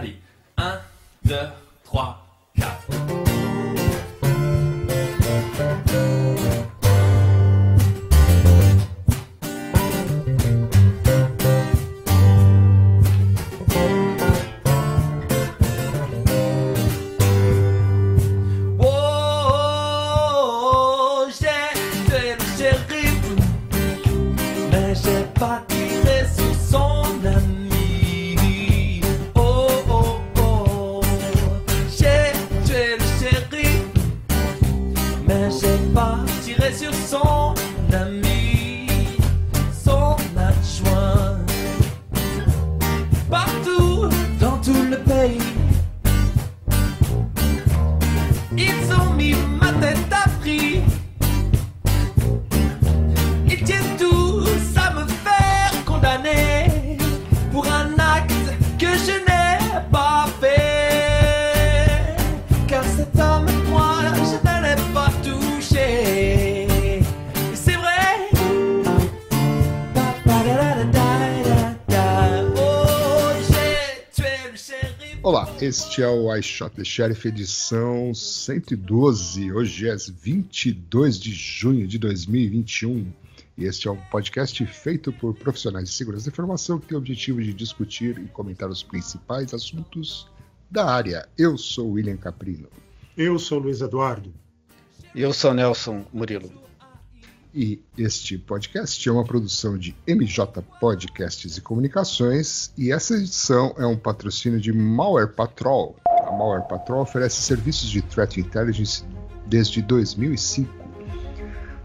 里啊？Este é o I Shot the Sheriff edição 112. Hoje é 22 de junho de 2021 e este é um podcast feito por profissionais de segurança da informação que tem o objetivo de discutir e comentar os principais assuntos da área. Eu sou William Caprino Eu sou Luiz Eduardo. E eu sou Nelson Murilo. E este podcast é uma produção de MJ Podcasts e Comunicações e essa edição é um patrocínio de Malware Patrol. A Malware Patrol oferece serviços de threat intelligence desde 2005.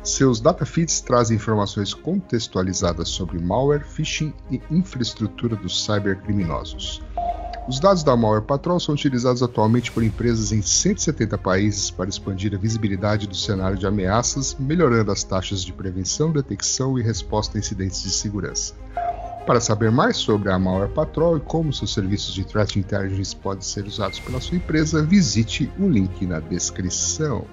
Seus data feeds trazem informações contextualizadas sobre malware, phishing e infraestrutura dos cybercriminosos. Os dados da Malware Patrol são utilizados atualmente por empresas em 170 países para expandir a visibilidade do cenário de ameaças, melhorando as taxas de prevenção, detecção e resposta a incidentes de segurança. Para saber mais sobre a Malware Patrol e como seus serviços de Threat Intelligence podem ser usados pela sua empresa, visite o link na descrição.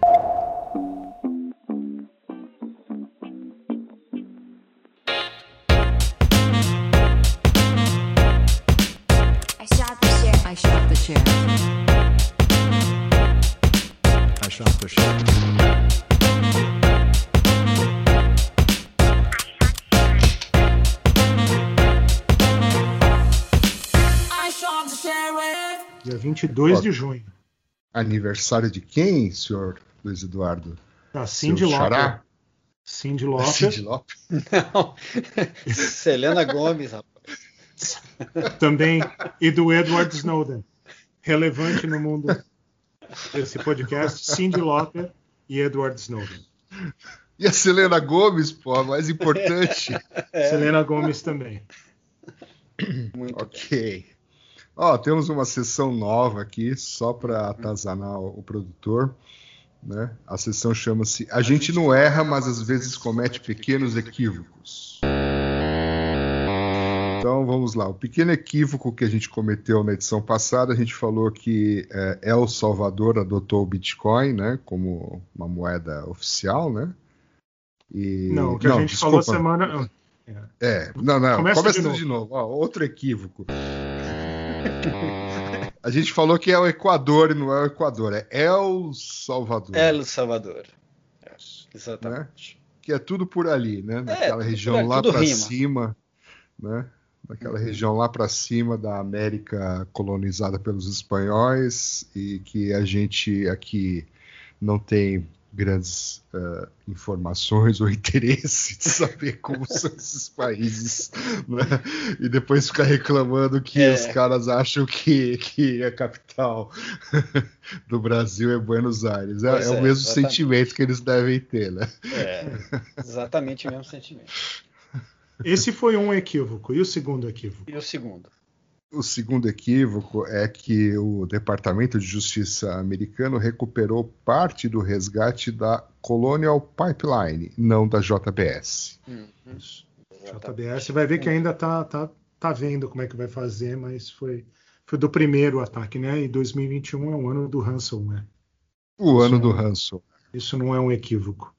2 de junho. Aniversário de quem, senhor Luiz Eduardo? Tá, da Cindy Loper. Cindy Lopes. Cindy Loper. Não. Selena Gomes, rapaz. Também. E do Edward Snowden. Relevante no mundo desse podcast, Cindy Lopes e Edward Snowden. E a Selena Gomes, pô, mais importante. É. Selena Gomes também. Muito ok. Bem. Ó, temos uma sessão nova aqui, só para atazanar o, produtor. Né? A sessão chama-se A gente não erra, mas às vezes comete pequenos equívocos. Então vamos lá. O pequeno equívoco que a gente cometeu na edição passada, a gente falou que é, El Salvador adotou o Bitcoin né, como uma moeda oficial, né? E... Não, o que a gente falou desculpa. semana. É, não, não, Começa começa, de tudo de novo. Ó, outro equívoco. A gente falou que é o Equador e não é o Equador, é El Salvador, El Salvador. É, Exatamente. que é tudo por ali, né? Naquela tudo região ali, lá para cima, né? Naquela região lá para cima da América colonizada pelos espanhóis e que a gente aqui não tem grandes eh, informações ou interesse de saber como são esses países, né? E depois ficar reclamando que É. os caras acham que, que a capital do Brasil é Buenos Aires. É, Pois é o é, mesmo exatamente. sentimento que eles devem ter, né? É, exatamente o mesmo sentimento. Esse foi um equívoco. E o segundo equívoco? E o segundo? O segundo equívoco é que o Departamento de Justiça americano recuperou parte do resgate da Colonial Pipeline, não da JBS. Uhum. JBS vai ver que ainda tá, tá, tá vendo como é que vai fazer, mas foi, foi do primeiro ataque, né? E 2021 é o ano do ransomware. O ano Sim. do ransom. Isso não é um equívoco.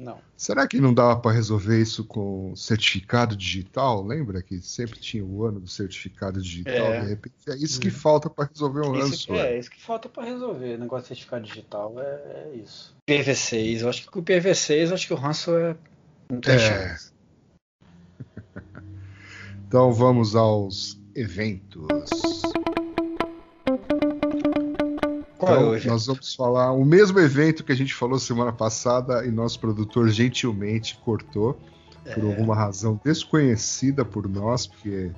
Não. Será que não dava para resolver isso com certificado digital? Lembra que sempre tinha o ano do certificado digital? É. De repente é isso que falta para resolver um Isso, ransomware. é, isso que falta para resolver. O negócio de certificado digital é, é isso. PV6, eu acho que com o PV6, eu acho que o ransomware não tem É. chance. Então vamos aos eventos. Qual é Então, o evento? nós vamos falar o mesmo evento que a gente falou semana passada e nosso produtor gentilmente cortou por É. alguma razão desconhecida por nós, porque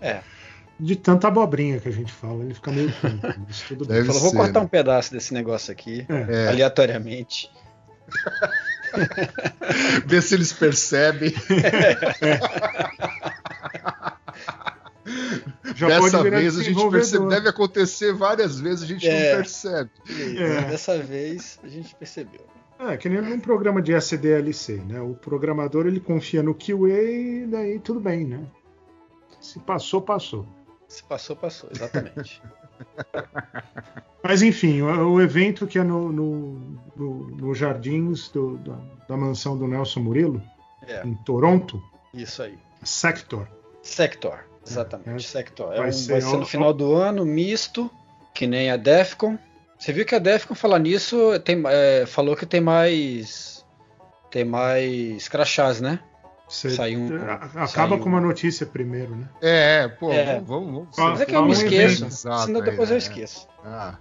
De tanta abobrinha que a gente fala, ele fica meio tonto. Mas tudo bem. Falou, vou cortar né? um pedaço desse negócio aqui, É. É. aleatoriamente. ver se eles percebem. Já Dessa vez a gente percebe, deve acontecer várias vezes, a gente É. não percebe. É. Dessa vez a gente percebeu. É, que nem num programa de SDLC, né? O programador ele confia no QA e daí tudo bem, né? Se passou, passou. Se passou, passou, exatamente. Mas enfim, o, o evento que é no, no, no- no Jardins do- da, da mansão do Nelson Murilo, É, em Toronto, isso aí. Sector. Sector, exatamente. É. Sector. É Vai um- ser vai ser no final do ano, misto, que nem a Defcon. Você viu que a Defcon, falar nisso, tem, é, falou que tem mais. Tem mais crachás, né? Você- Saiu um- a- acaba saiu com uma notícia primeiro, né? É, pô, É. vamos, vamos. Fala- Mas é que eu me esqueço, senão aí, depois eu né? esqueço. Ah.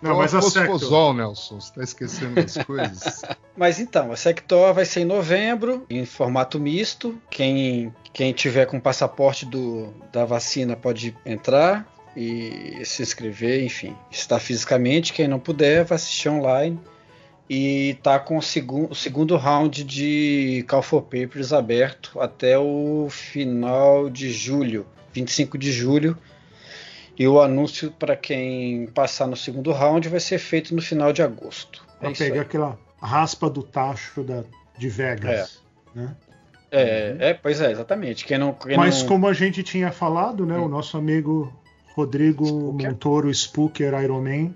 Não, mas a Sector. Nelson, você tá esquecendo das coisas. Mas então, a Sector vai ser em novembro, em formato misto. Quem, quem tiver com passaporte do, da vacina pode entrar e se inscrever, enfim, estar fisicamente. Quem não puder, vai assistir online. E tá com o, segun, o segundo round de Call for Papers aberto até o final de julho, 25 de julho. E o anúncio para quem passar no segundo round vai ser feito no final de agosto. É isso aí. pegar aquela raspa do tacho da, de Vegas. né? É, é, pois é, exatamente. Quem não, quem Mas não- como a gente tinha falado, né? O nosso amigo Rodrigo Spooker. Montoro, Spooker Iron Man,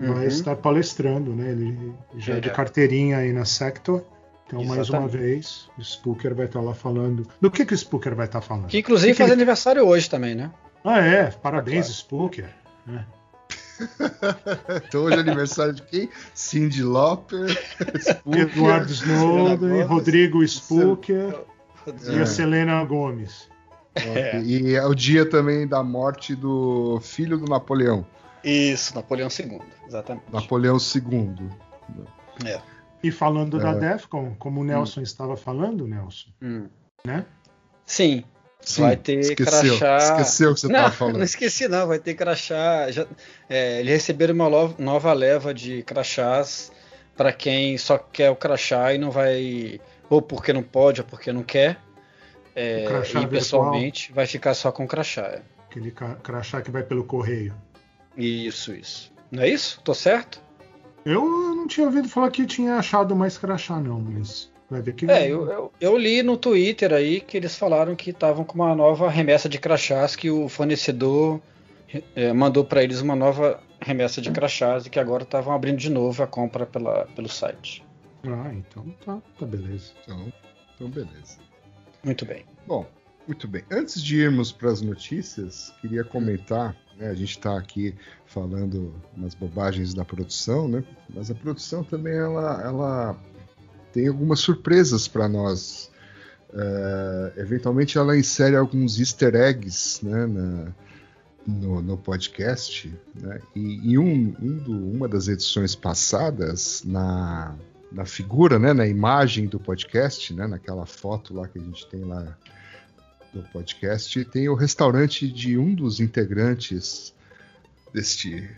vai Uhum. estar palestrando, né? Ele já é de É. carteirinha aí na Sector. Então, mais uma Exatamente. vez, o Spooker vai estar lá falando. Do que, que o Spooker vai estar falando? Que inclusive que faz ele- aniversário hoje também, né? Ah, é. Parabéns, Claro. Spooker. Então hoje é aniversário de quem? Cindy Lauper, Spooker, Eduardo Snowden, Gomes, Rodrigo Spooker e É. a Selena Gomes. É. E é o dia também da morte do filho do Napoleão, Isso, Napoleão II, exatamente. Napoleão II. É. E falando da É. Defcon, como o Nelson estava falando, Nelson, Hum. né? Sim, Sim, vai ter esqueceu, crachá. esqueceu o que você não, falando. não esqueci não, vai ter crachá. Já, é, eles receberam uma nova leva de crachás para quem só quer o crachá e não vai, ou porque não pode, ou porque não quer. É, e virtual. pessoalmente vai ficar só com crachá. é. Aquele crachá que vai pelo correio. Isso, isso. Não é isso? Tô certo? Eu não tinha ouvido falar que tinha achado mais crachá, não, mas vai ver que. É, eu, eu, eu li no Twitter aí que eles falaram que estavam com uma nova remessa de crachás que o fornecedor eh, mandou para eles uma nova remessa de crachás e que agora estavam abrindo de novo a compra pela, pelo site. Ah, então tá, tá beleza. Então, então, beleza. Muito bem. Bom, muito bem. Antes de irmos para as notícias, queria comentar, né, a gente está aqui falando umas bobagens da produção, né? Mas a produção também ela, ela tem algumas surpresas para nós. É, eventualmente ela insere alguns easter eggs né, na- no, no podcast. Né? E em um, um uma das edições passadas, na, na figura, né, na imagem do podcast, né, naquela foto lá que a gente tem lá do podcast, tem o restaurante de um dos integrantes deste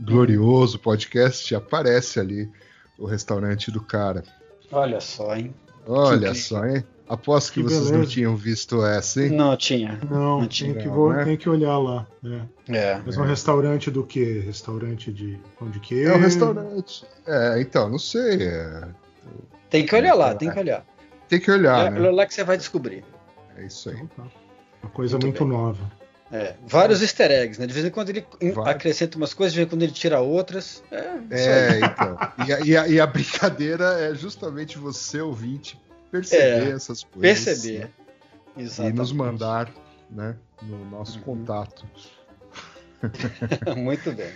glorioso podcast. Aparece ali o restaurante do cara. Olha só, hein? Olha Que só, hein? Aposto que, Que vocês não beleza. tinham visto essa, hein? Não tinha. Não, Não tem tinha, que, não, vou- né? tem que olhar lá. né? É. Mas um restaurante do quê? Restaurante de pão de queijo? É um restaurante. É, então, não sei. é, Tem que olhar lá, tem que olhar. Tem que olhar, Olha né? lá que você vai descobrir. É isso aí. Então tá. Uma coisa Muito muito, nova. É, vários easter eggs, né? De vez em quando ele Vai. acrescenta umas coisas, de vez em quando ele tira outras. É. É, então. E a, e a- e a brincadeira é justamente você, ouvinte, perceber É, essas coisas. Perceber. né? E Exatamente. nos mandar, né, no nosso Uhum. contato. Muito bem.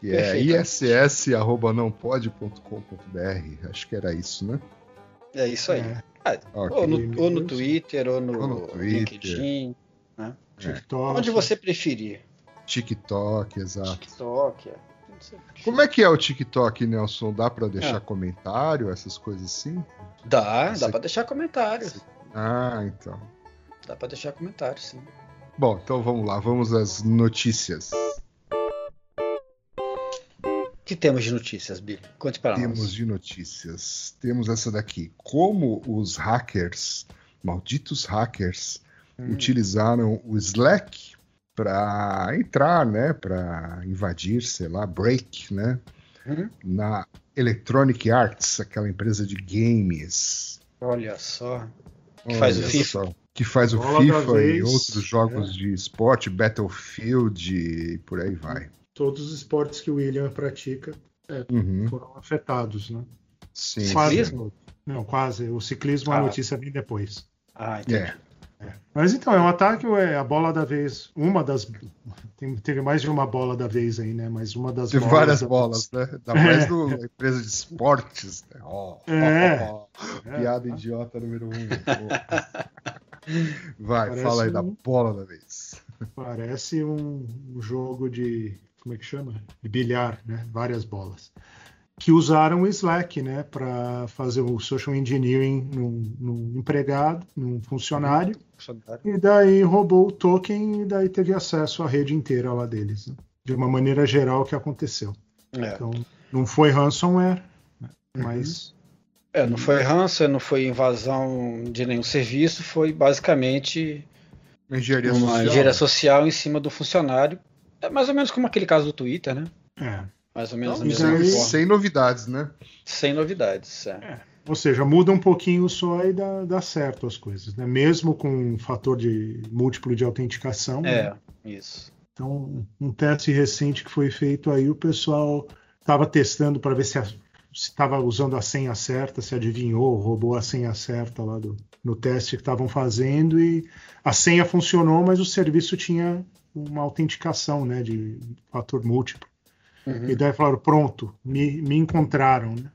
Que é iss.nãopode.com.br. Acho que era isso, né? É isso aí. É, Ah, Ok. ou, no, ou no Twitter, ou no, Ou no Twitter. LinkedIn. TikTok. Onde você preferir. TikTok, exato. TikTok. É. Como é que é o TikTok, Nelson? Dá pra deixar Ah. comentário, essas coisas assim? Dá, Você- dá pra deixar comentários. Ah, então. Dá pra deixar comentários, sim. Bom, então vamos lá, vamos às notícias. O que temos de notícias, Billy? Conte para Temos nós. de notícias. Temos essa daqui. Como os hackers, malditos hackers, Hum. utilizaram o Slack para entrar, né, para invadir, sei lá, break, né, Uhum. na Electronic Arts, aquela empresa de games. Olha só. Que faz o Olha FIFA. só, que faz o da FIFA e outros jogos É. de esporte, Battlefield e por aí vai. Todos os esportes que o William pratica Uhum, foram afetados, né? sim. Quase Ciclismo? Não, quase. O ciclismo, a Ah. notícia vem depois. Ah, entendi. É. Mas então, é um ataque, é a bola da vez. Uma das. Tem, teve mais de uma bola da vez aí, né? Mas uma das bolas várias da bolas, né? Ainda mais do empresa de esportes. Né? Ó, É. ó, ó. É, Piada tá. idiota número um. Vai, Parece fala aí da um- bola da vez. Parece um jogo de. Como é que chama? De bilhar, né? Várias bolas. Que usaram o Slack, né? Para fazer o social engineering num, num empregado, num funcionário. E daí roubou o token e daí teve acesso à rede inteira lá deles. né? De uma maneira geral que aconteceu. É. Então, não foi ransomware, né? mas É, não foi ransom, não foi invasão de nenhum serviço, foi basicamente Engenharia uma social. engenharia social em cima do funcionário. É mais ou menos como aquele caso do Twitter, né? é. Mais ou menos da isso mesma aí- forma. sem novidades, né? Sem novidades. É. Ou seja, muda um pouquinho só e dá, dá certo as coisas, né? Mesmo com um fator de múltiplo de autenticação. né? É, isso. Então, um teste recente que foi feito aí, o pessoal estava testando para ver se estava usando a senha certa, se adivinhou, roubou a senha certa lá do, no teste que estavam fazendo e a senha funcionou, mas o serviço tinha uma autenticação, né, de fator múltiplo. Uhum. E daí falaram, pronto, me, me encontraram, né?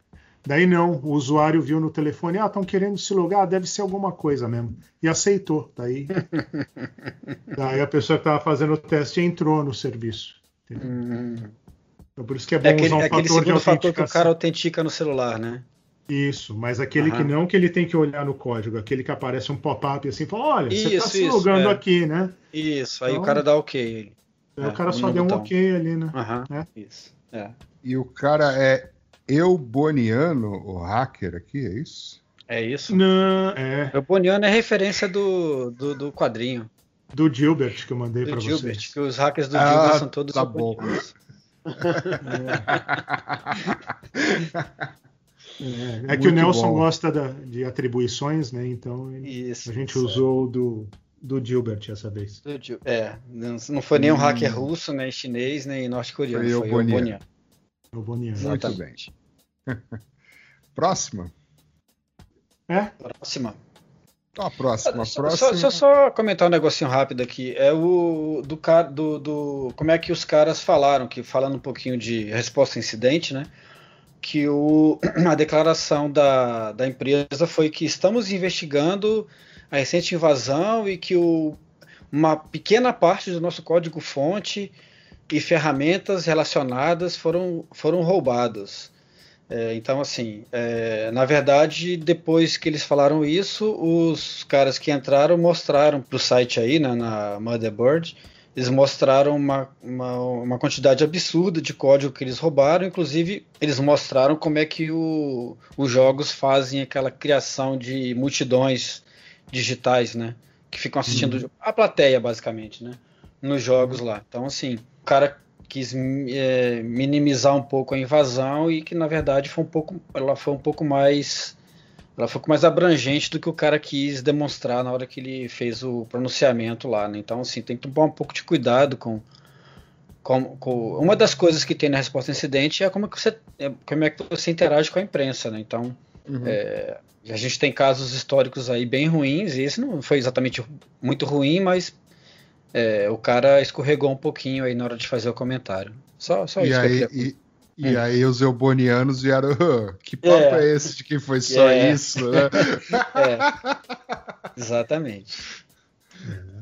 Daí não, o usuário viu no telefone, ah, estão querendo se logar, deve ser alguma coisa mesmo. E aceitou. Daí, daí a pessoa que estava fazendo o teste entrou no serviço. Uhum. Então, por isso que é bom É aquele, usar um é aquele fator de segundo fator que o cara autentica no celular, né? Isso, mas aquele que não que ele tem que olhar no código, aquele que aparece um pop-up assim, fala, olha, você está Isso, se isso, logando é. aqui, né? Isso, aí Então- o cara dá ok. É, o cara só deu um ok ali, né? Aham, É. isso. É. E o cara é Euboniano, o hacker aqui, é isso? É isso. Não, é, O Boniano é referência do, do, do quadrinho, do Gilbert que eu mandei do para Gilbert, vocês. que os hackers do Ah, Gilbert são todos tá bonianos. É, é que o Nelson bom. gosta da- de atribuições, né? Então ele- Isso. a gente isso, usou o do, do Gilbert essa vez. é. Do Gil- É, não, não foi nem um Hum. hacker russo, nem chinês, nem norte-coreano. Foi Foi, o. Boniano. O Boniano. Muito Exatamente. Próxima? É? Próxima. A próxima. A Só, próxima. só, só, só comentar um negocinho rápido aqui. É o do cara do, do como é que os caras falaram, que falando um pouquinho de resposta a incidente, né? Que o, a declaração da, da empresa foi que estamos investigando a recente invasão e que o, uma pequena parte do nosso código-fonte e ferramentas relacionadas foram, foram roubadas. É, então, assim, é, na verdade, depois que eles falaram isso, os caras que entraram mostraram para o site aí, né, na Motherboard, eles mostraram uma, uma, uma quantidade absurda de código que eles roubaram, inclusive eles mostraram como é que o, os jogos fazem aquela criação de multidões digitais, né, que ficam assistindo a plateia, basicamente, né, nos jogos lá. Então, assim, o cara quis é, minimizar um pouco a invasão e que na verdade foi um pouco ela foi um pouco mais ela foi um pouco mais abrangente do que o cara quis demonstrar na hora que ele fez o pronunciamento lá né? então assim tem que tomar um pouco de cuidado com, com, com uma das coisas que tem na resposta incidente é como é que você é, como é que você interage com a imprensa né? então Uhum. É, a gente tem casos históricos aí bem ruins, e esse não foi exatamente muito ruim, mas é, o cara escorregou um pouquinho aí na hora de fazer o comentário. Só, só E isso que eu aí, queria e, e aí os eubonianos vieram, "Ah, que papo é. É. esse de que foi só É. isso? né? É, exatamente.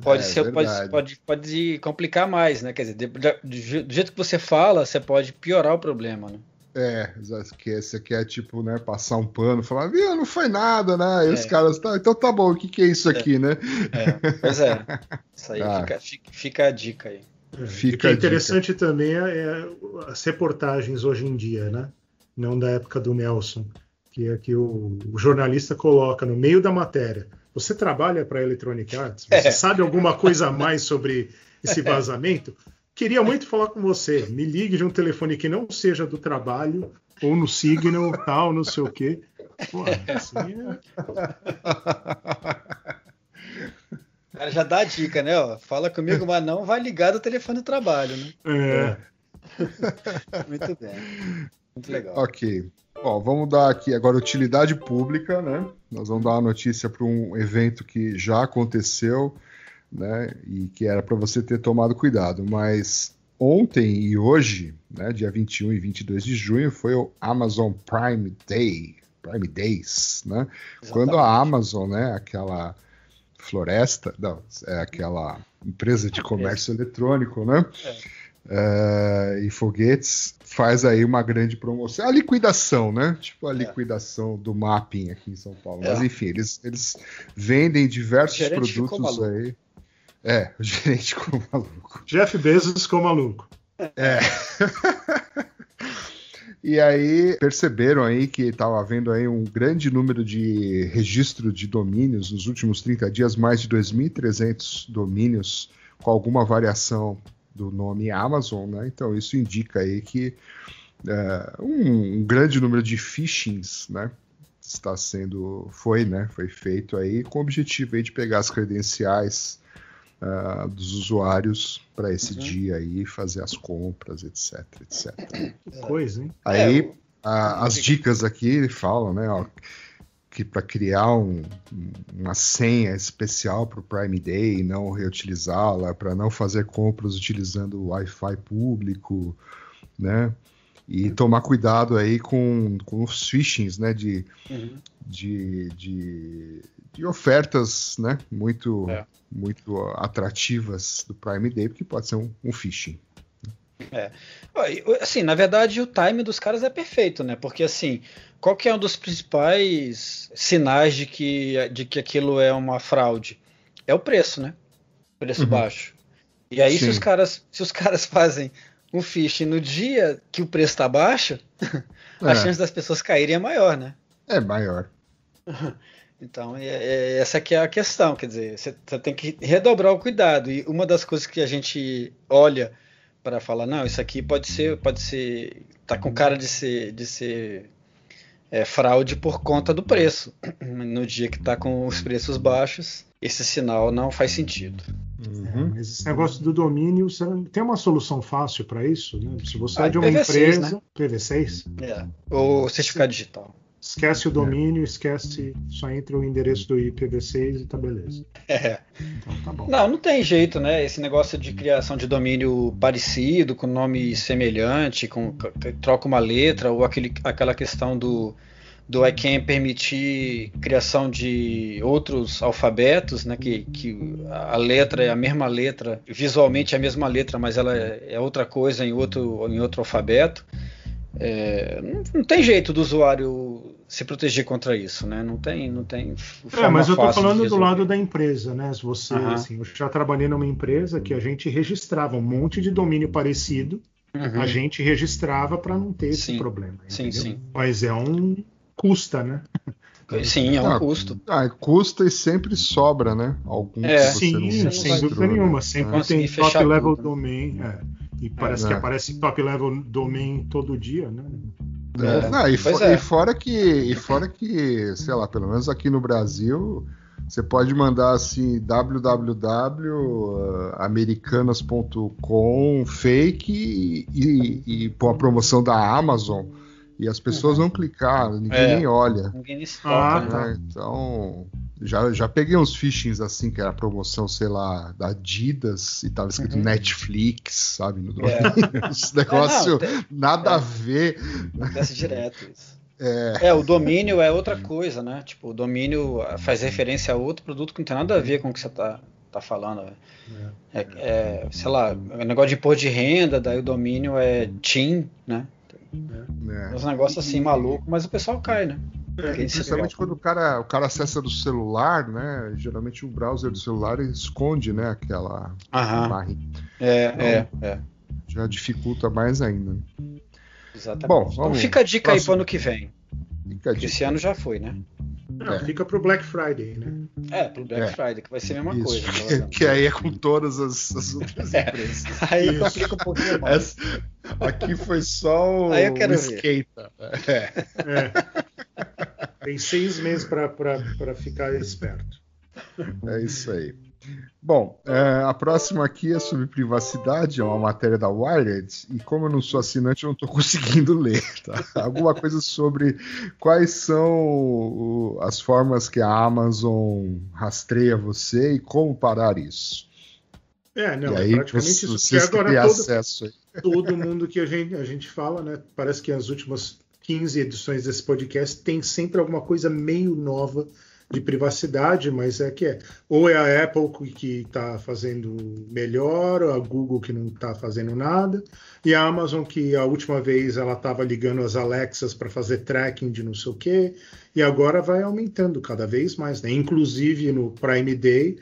Pode É, ser, pode, pode, pode complicar mais, né? Quer dizer, do jeito que você fala, você pode piorar o problema, né? É, que esse aqui é tipo, né, passar um pano, falar, viu, não foi nada, né? E os É. caras, tá, então tá bom, o que que é isso aqui, né? É, pois é. Isso aí Ah. fica, fica, fica a dica aí. É, Fica o que é a dica. interessante também é, é as reportagens hoje em dia, né? Não da época do Nelson, que é que o, o jornalista coloca no meio da matéria. Você trabalha para a Electronic Arts? Você É. sabe alguma coisa a mais sobre esse vazamento? Queria muito falar com você. Me ligue de um telefone que não seja do trabalho ou no Signal, tal, não sei o quê. Pô, assim, é- O cara já dá a dica, né? Ó, fala comigo, mas não vai ligar do telefone do trabalho, né? é, Muito bem. Muito legal. Ok. Bom, vamos dar aqui agora utilidade pública, né? Nós vamos dar uma notícia para um evento que já aconteceu, né? E que era para você ter tomado cuidado. Mas ontem e hoje, né? Dia 21 e 22 de junho, foi o Amazon Prime Day, Prime Days, né? Quando a Amazon, né? Aquela floresta, não, é aquela empresa de comércio eletrônico, né? É, e foguetes faz aí uma grande promoção. A liquidação, né? Tipo a É. liquidação do mapping aqui em São Paulo. É. Mas enfim, eles, eles vendem diversos produtos aí. É, o gerente ficou maluco. Jeff Bezos ficou maluco. E aí perceberam aí que estava havendo aí um grande número de registro de domínios nos últimos 30 dias, mais de 2.300 domínios com alguma variação do nome Amazon, né? Então isso indica aí que é, um, um grande número de phishings, né? Está sendo, foi, né? Foi feito aí com o objetivo aí de pegar as credenciais ah, dos usuários para esse Uhum. dia aí, fazer as compras, etc, etc. Que coisa, hein? Aí É, a- as dicas aqui falam, né, ó, que para criar um- uma senha especial para o Prime Day e não reutilizá-la, para não fazer compras utilizando o Wi-Fi público, né? E tomar cuidado aí com, com os phishings, né? De, Uhum. de, de, de ofertas, né? Muito, É. muito atrativas do Prime Day, porque pode ser um, um phishing. E, Assim, na verdade, o time dos caras é perfeito, né? Porque assim, qual que é um dos principais sinais de que, de que aquilo é uma fraude? É o preço, né? Preço Uhum. baixo. E aí, se os caras, se os caras fazem um phishing no dia que o preço está baixo, a É. chance das pessoas caírem é maior, né? É maior. Então, é- é- essa que é a questão, quer dizer, você você tem que redobrar o cuidado. E uma das coisas que a gente olha para falar, não, isso aqui pode ser, pode ser, tá com cara de ser, de ser é, fraude por conta do preço. No dia que está com os preços baixos, esse sinal não faz sentido. Uhum. Mas esse negócio do domínio, você não- tem uma solução fácil para isso? Né? Se você Ah, é de uma IPv6, empresa, né? PV6, É. O certificado digital. esquece o domínio, esquece, só entra o endereço do IPv6 e tá beleza. É. Então tá bom. Não, não tem jeito, né? Esse negócio de criação de domínio parecido, com nome semelhante, com troca uma letra, ou aquele, aquela questão do, do ICANN permitir criação de outros alfabetos, né? Que, que a letra é a mesma letra, visualmente é a mesma letra, mas ela é, outra coisa em outro, em outro alfabeto. É, não, não tem jeito do usuário se proteger contra isso, né? Não tem, não tem. É, mas eu de falando do lado da empresa, né? Se você, assim, eu já trabalhei numa empresa que a gente registrava um monte de domínio parecido, Uhum. a gente registrava para não ter esse Sim. problema. Sim, entendeu? sim. Mas é um custa, né? Sim, é um Ah, custo. Ah, custa e sempre sobra, né? Algum É. Sim, sem dúvida né? nenhuma. Sempre Conseguir tem top fechar level tudo, né? domain. é. E parece É. que aparece top level domain todo dia, né? É, não, e, Pois fo- é. e fora que, e fora que, sei lá, pelo menos aqui no Brasil, você pode mandar assim www.americanas.com fake e, e, e pôr a promoção da Amazon E as pessoas vão clicar, ninguém É. nem olha. Ninguém nem Ah, tá. né? Então, já, já peguei uns phishings assim, que era promoção, sei lá, da Adidas, e tava escrito Uhum. Netflix, sabe, no É. Esse negócio, É, não, tem- nada é. a ver. Acontece direto isso. É, É, o domínio é outra coisa, né? Tipo, o domínio faz referência a outro produto que não tem nada a ver com o que você tá, tá falando. né? É, é, sei lá, é negócio de imposto de renda, daí o domínio é TIM, né? Né? Uns negócios assim maluco, mas o pessoal cai, né? É, Principalmente quando o cara, o cara acessa do celular, né? Geralmente o browser do celular esconde, né? Aquela Aham. barrinha. É, é, é. Já dificulta mais ainda. né? Exatamente. Bom, então vamos- fica a dica aí próximo. pro ano que vem. Fica dica. esse ano já foi, né? Não, É. Fica pro Black Friday, né? É, pro Black É. Friday, que vai ser a mesma Isso, coisa. que, provavelmente. que aí é com todas as, as outras empresas. Aí Isso. complica um pouquinho mais. Essa- aqui foi só o, Aí eu quero o esquenta. É. É. Tem seis meses para ficar esperto. É isso aí. Bom, é, a próxima aqui é sobre privacidade, é uma matéria da Wired, e como eu não sou assinante, eu não estou conseguindo ler. Tá? Alguma coisa sobre quais são o- as formas que a Amazon rastreia você e como parar isso. É, não, e é aí, praticamente isso. Vocês que têm agora todo, acesso aí. Todo mundo que a gente, a gente fala, né? Parece que as últimas 15 edições desse podcast tem sempre alguma coisa meio nova de privacidade, mas é que é. Ou é a Apple que está fazendo melhor, ou a Google que não está fazendo nada, e a Amazon que a última vez ela estava ligando as Alexas para fazer tracking de não sei o quê, e agora vai aumentando cada vez mais, né? Inclusive no Prime Day,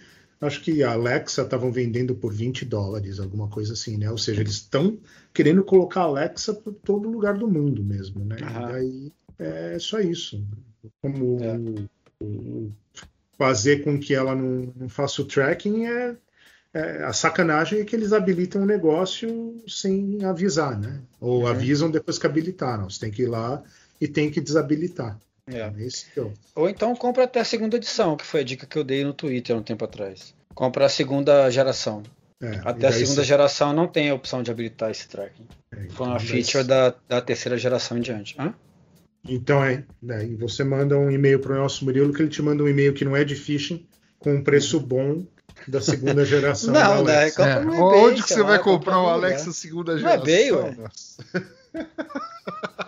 acho que a Alexa estavam vendendo por 20 dólares, alguma coisa assim, né? Ou seja, eles estão querendo colocar a Alexa por todo lugar do mundo mesmo, né? Aham. E daí é só isso. Como É. fazer com que ela não, não faça o tracking é, é- a sacanagem é que eles habilitam o negócio sem avisar, né? Ou Uhum. avisam depois que habilitaram. Você tem que ir lá e tem que desabilitar. É. Que é o- Ou então compra até a segunda edição, que foi a dica que eu dei no Twitter há um tempo atrás. Compra a segunda geração. é, Até a e segunda você- geração não tem a opção de habilitar esse tracking. é, Foi uma então daí feature da, da terceira geração em diante. Hã? Então é, daí você manda um e-mail para o Nelson Murilo que ele te manda um e-mail que não é de phishing, com um preço bom da segunda geração. da Não, daí Alexa. compra É, eBay, Onde que você vai compra comprar lugar. Alexa segunda Não é geração? eBay, ué.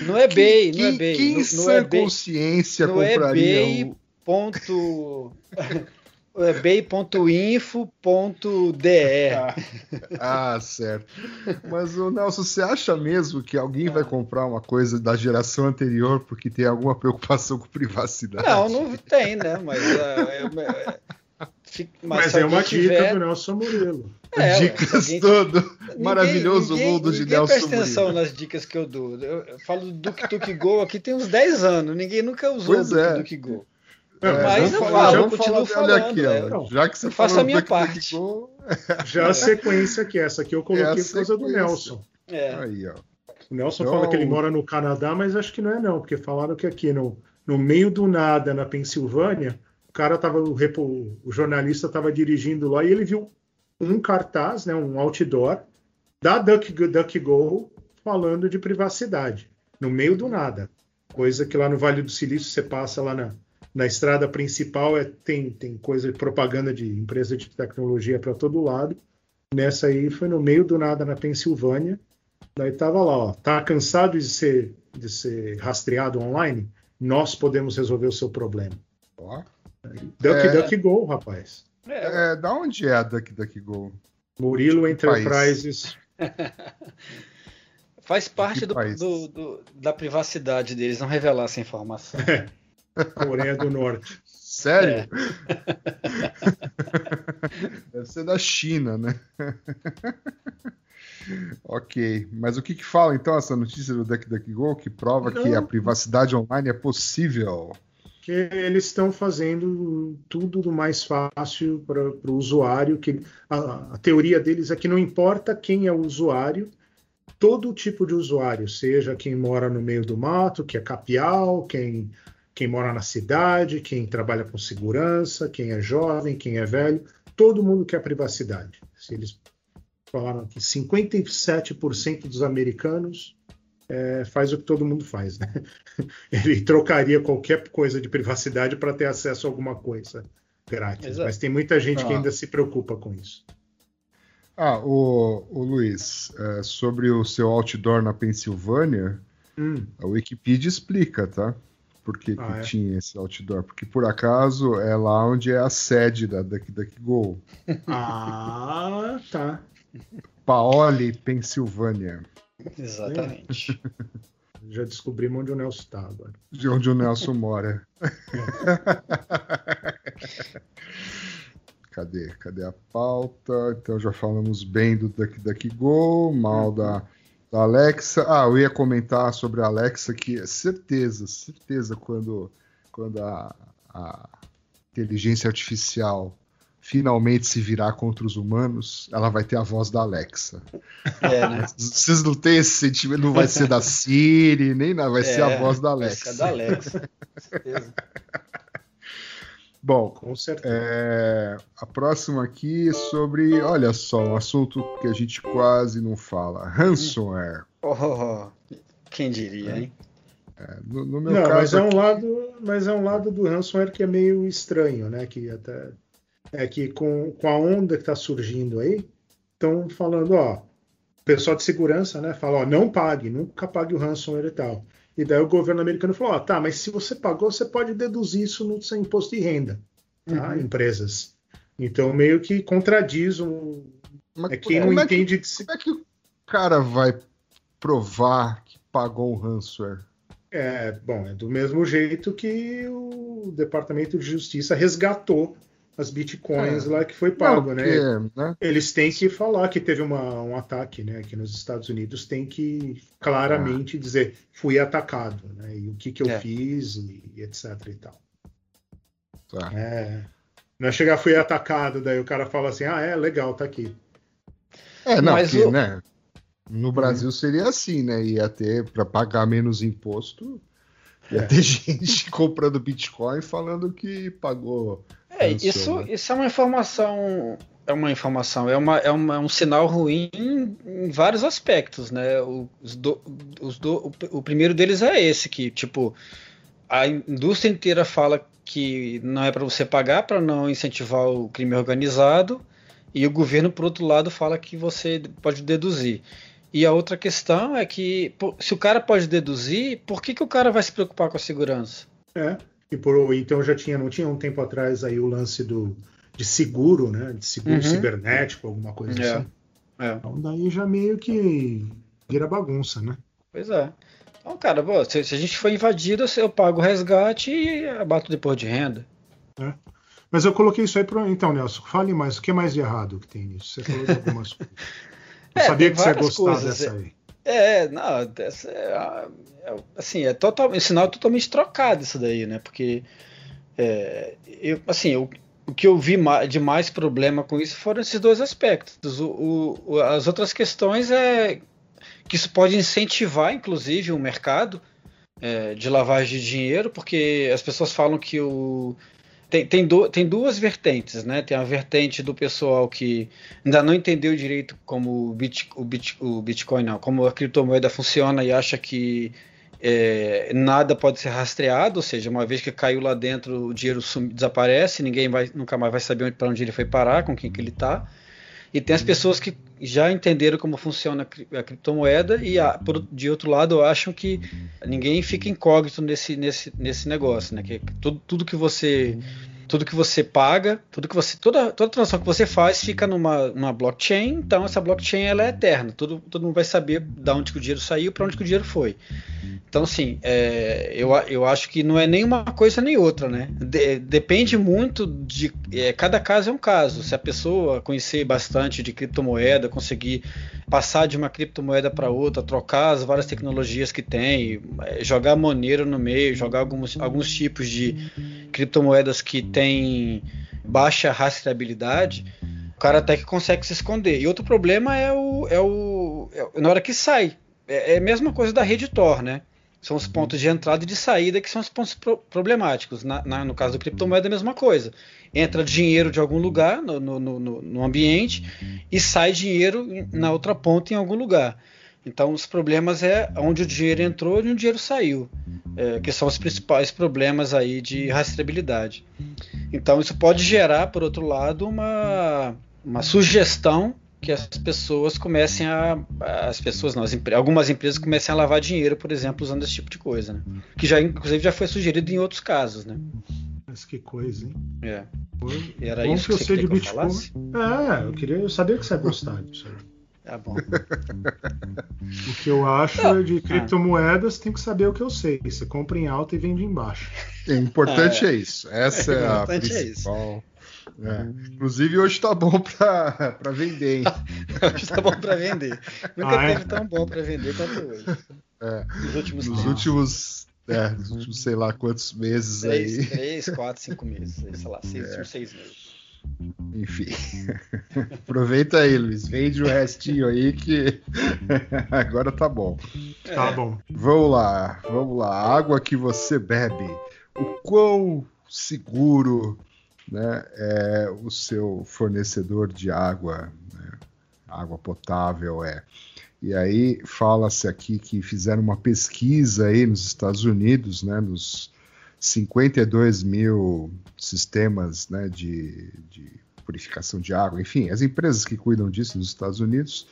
Nossa. No eBay, no Quem, eBay. quem em no, no sã eBay, consciência no compraria eBay o... ponto ebay.info.de Ah, certo. Mas, o Nelson, você acha mesmo que alguém vai comprar uma coisa da geração anterior porque tem alguma preocupação com privacidade? Não, não tem, né? Mas, é, é, é, fi- Mas se é uma alguém dica tiver- do Nelson Murilo. É, Dicas alguém- todo Ninguém- maravilhoso ninguém- mundo de ninguém Nelson presta atenção Murilo. nas dicas que eu dou. Eu, eu falo do Duke Duke Go aqui tem uns 10 anos. Ninguém nunca usou Pois o Duke é. Duke Go. É, mas eu falo, eu continuo falando, aqui, é. ó. Já que você eu faço falou a minha Duck parte. Go, Já a sequência aqui, essa aqui eu coloquei É por causa do. Nelson. É. Aí, ó. O Nelson Então- fala que ele mora no Canadá, mas acho que não é não, porque falaram que aqui no, no meio do nada, na Pensilvânia, o cara tava, o, repo- o jornalista estava dirigindo lá e ele viu um cartaz, né, um outdoor da DuckDuckGo falando de privacidade, no meio do nada. Coisa que lá no Vale do Silício você passa lá na, na estrada principal, é, tem, tem coisa de propaganda de empresa de tecnologia para todo lado. Nessa aí foi no meio do nada na Pensilvânia. Daí tava lá, ó, tá cansado de ser, de ser rastreado online? Nós podemos resolver o seu problema. Ó. DuckDuckGo, rapaz. É, É, da onde é a Duck Duck Go? Murilo? Enterprises. faz parte do, do- do- da privacidade deles não revelar essa informação. Coreia do Norte. Sério? Deve ser da China, né? ok, mas o que, que fala então essa notícia do DuckDuckGo que prova que a Não. privacidade online é possível? Que eles estão fazendo tudo do mais fácil para o usuário. Que a, a teoria deles é que não importa quem é o usuário, todo tipo de usuário, seja quem mora no meio do mato, que é capial, quem, quem mora na cidade, quem trabalha com segurança, quem é jovem, quem é velho, todo mundo quer privacidade. Se eles falaram que 57% dos americanos é, faz o que todo mundo faz, né? Ele trocaria qualquer coisa de privacidade para ter acesso a alguma coisa grátis. Exato. Mas tem muita gente que Ah. ainda se preocupa com isso. Ah, o, o Luiz, é, sobre o seu outdoor na Pensilvânia, Hum, a Wikipedia explica, tá? Por que, que Ah, é? tinha esse outdoor? Porque por acaso é lá onde é a sede da Duck Duck Go. Ah, tá. Paoli, Pensilvânia, Exatamente. Já descobrimos onde o Nelson está agora. de onde o Nelson mora. Cadê? Cadê a pauta? Então já falamos bem do Duck Duck Go, mal da, da Alexa. Ah, eu ia comentar sobre a Alexa que certeza, certeza quando, quando a, a inteligência artificial finalmente se virar contra os humanos, ela vai ter a voz da Alexa. É, né? Vocês não têm esse sentimento, não vai ser da Siri, nem nada, vai ser a É, voz da vai Alexa. ser a da Alexa. com certeza. Bom, Com certeza. É, a próxima aqui é sobre, olha só, um assunto que a gente quase não fala, ransomware. Oh, quem diria, hein? É, No, no meu Não, mas caso, é um lado, mas é um lado do ransomware que é meio estranho, né? Que até é que com, com a onda que está surgindo aí, estão falando, ó, o pessoal de segurança, né? Fala, ó, não pague, nunca pague o ransomware e tal. E daí o governo americano falou, ó, tá, mas se você pagou, você pode deduzir isso no seu imposto de renda, tá? Uhum. Empresas. Então meio que contradiz o. mas É quem não como, é que, entende de se- como é que o cara vai provar que pagou um ransomware? É, bom, é do mesmo jeito que o Departamento de Justiça resgatou as bitcoins É. lá que foi pago, Não, né? né? Eles têm que falar que teve uma- um ataque, né? Aqui nos Estados Unidos tem que claramente dizer fui atacado, né? E o que que eu É. fiz e, e etc e tal. Tá. É, não é chegar fui atacado, daí o cara fala assim, ah, é legal, tá aqui. É, não, Mas porque, o- né? No Brasil seria assim, né? Ia ter, para pagar menos imposto, ia É. ter gente comprando Bitcoin falando que pagou. É, isso, isso é uma informação. É uma informação, é, uma, é, uma- é um sinal ruim em, em vários aspectos, né? O- Os do- os do- o, o primeiro deles é esse, que, tipo, a indústria inteira fala que não é para você pagar para não incentivar o crime organizado, e o governo, por outro lado, fala que você pode deduzir. E a outra questão é que, se o cara pode deduzir, por que, que o cara vai se preocupar com a segurança? É. E por, então já tinha, não tinha um tempo atrás aí o lance do de seguro, né? De seguro Uhum. cibernético, alguma coisa É. assim. É. Então daí já meio que vira bagunça, né? Pois é. Então, cara, pô, se, se a gente for invadido, eu pago o resgate e abato depois de renda. Mas eu coloquei isso aí para então, Nelson, fale mais. O que mais de errado que tem nisso? Você falou de algumas coisas. Eu É, sabia que você ia gostar coisas, dessa aí. É, não, essa é, é, assim, é total, um sinal totalmente trocado isso daí, né? Porque, é, eu, assim, eu, o que eu vi de mais problema com isso foram esses dois aspectos. O- o- as outras questões é que isso pode incentivar, inclusive, o mercado é, de lavagem de dinheiro, porque as pessoas falam que o tem, tem, du- tem duas vertentes, né? Tem a vertente do pessoal que ainda não entendeu direito como o, bit, o, bit, o Bitcoin, não, como a criptomoeda funciona e acha que é, nada pode ser rastreado, ou seja, uma vez que caiu lá dentro, o dinheiro desaparece, ninguém vai, nunca mais vai saber para onde ele foi parar, com quem que ele está. E tem as pessoas que já entenderam como funciona a cri- a criptomoeda e, a- por- de outro lado, acham que ninguém fica incógnito nesse, nesse, nesse negócio, né? Que tudo, tudo que você tudo que você paga, tudo que você toda, toda transação que você faz fica numa, numa blockchain, então essa blockchain ela é eterna, todo, todo mundo vai saber de onde que o dinheiro saiu, para onde que o dinheiro foi. Então, assim, é, eu, eu acho que não é nem uma coisa nem outra, né? De- depende muito de. é, cada caso é um caso. Se a pessoa conhecer bastante de criptomoeda, conseguir passar de uma criptomoeda para outra, trocar as várias tecnologias que tem, é, jogar Monero no meio, jogar alguns, alguns tipos de criptomoedas que têm baixa rastreabilidade, o cara até que consegue se esconder. E outro problema é o, é o é na hora que sai. É, é a mesma coisa da rede Tor, né? São os pontos de entrada e de saída que são os pontos pro- problemáticos. Na- na- no caso do criptomoeda, é a mesma coisa. Entra dinheiro de algum lugar no, no, no, no ambiente e sai dinheiro na outra ponta em algum lugar. Então, os problemas é onde o dinheiro entrou e onde o dinheiro saiu, é, que são os principais problemas aí de rastreabilidade. Então, isso pode gerar, por outro lado, uma, uma sugestão que as pessoas comecem a. As pessoas não, as algumas empresas comecem a lavar dinheiro, por exemplo, usando esse tipo de coisa. Né? Que já, inclusive, já foi sugerido em outros casos. Né? Mas que coisa, hein? É. Foi. E era Bom isso que que eu você sei de Bitcoin. É, eu queria, eu sabia que você ia gostar disso. Tá bom. O que eu acho Não. é de criptomoedas, tem que saber o que eu sei. Você compra em alta e vende embaixo. O importante é, isso. Essa é, O a importante é principal. É. Inclusive hoje tá bom pra, pra vender, hein? Hoje tá bom pra vender. Nunca Ah, é? teve tão bom pra vender quanto hoje. É. Nos últimos Nos tempos. últimos, é, nos últimos sei lá quantos meses Três, aí. três, quatro, cinco meses. Sei lá, É. seis, seis meses. Enfim. Aproveita aí, Luiz. Vende o restinho aí que agora tá bom. Tá bom. Vamos lá, vamos lá. A água que você bebe, o quão seguro né, é o seu fornecedor de água, né, água potável é. E aí fala-se aqui que fizeram uma pesquisa aí nos Estados Unidos, né, nos 52 mil sistemas né, de, de purificação de água, enfim, as empresas que cuidam disso nos Estados Unidos,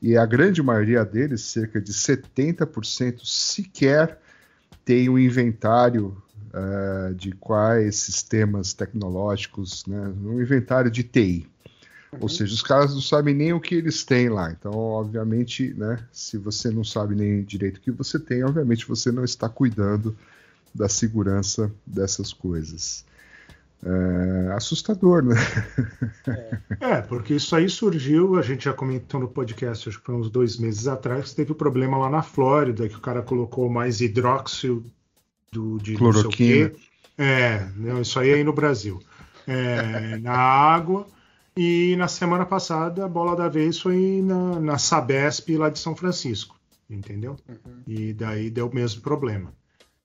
e a grande maioria deles, cerca de 70%, sequer tem um inventário uh, de quais sistemas tecnológicos, né, um inventário de TI. Uhum. Ou seja, os caras não sabem nem o que eles têm lá. Então, obviamente, né, se você não sabe nem direito o que você tem, obviamente você não está cuidando da segurança dessas coisas. É assustador, né? É, porque isso aí surgiu, a gente já comentou no podcast, acho que foi uns dois meses atrás, teve o um problema lá na Flórida, que o cara colocou mais hidróxido do, de cloroquina. É, não, isso aí é aí no Brasil. É, na água. E na semana passada a bola da vez foi na, na Sabesp lá de São Francisco, entendeu? Uhum. E daí deu o mesmo problema.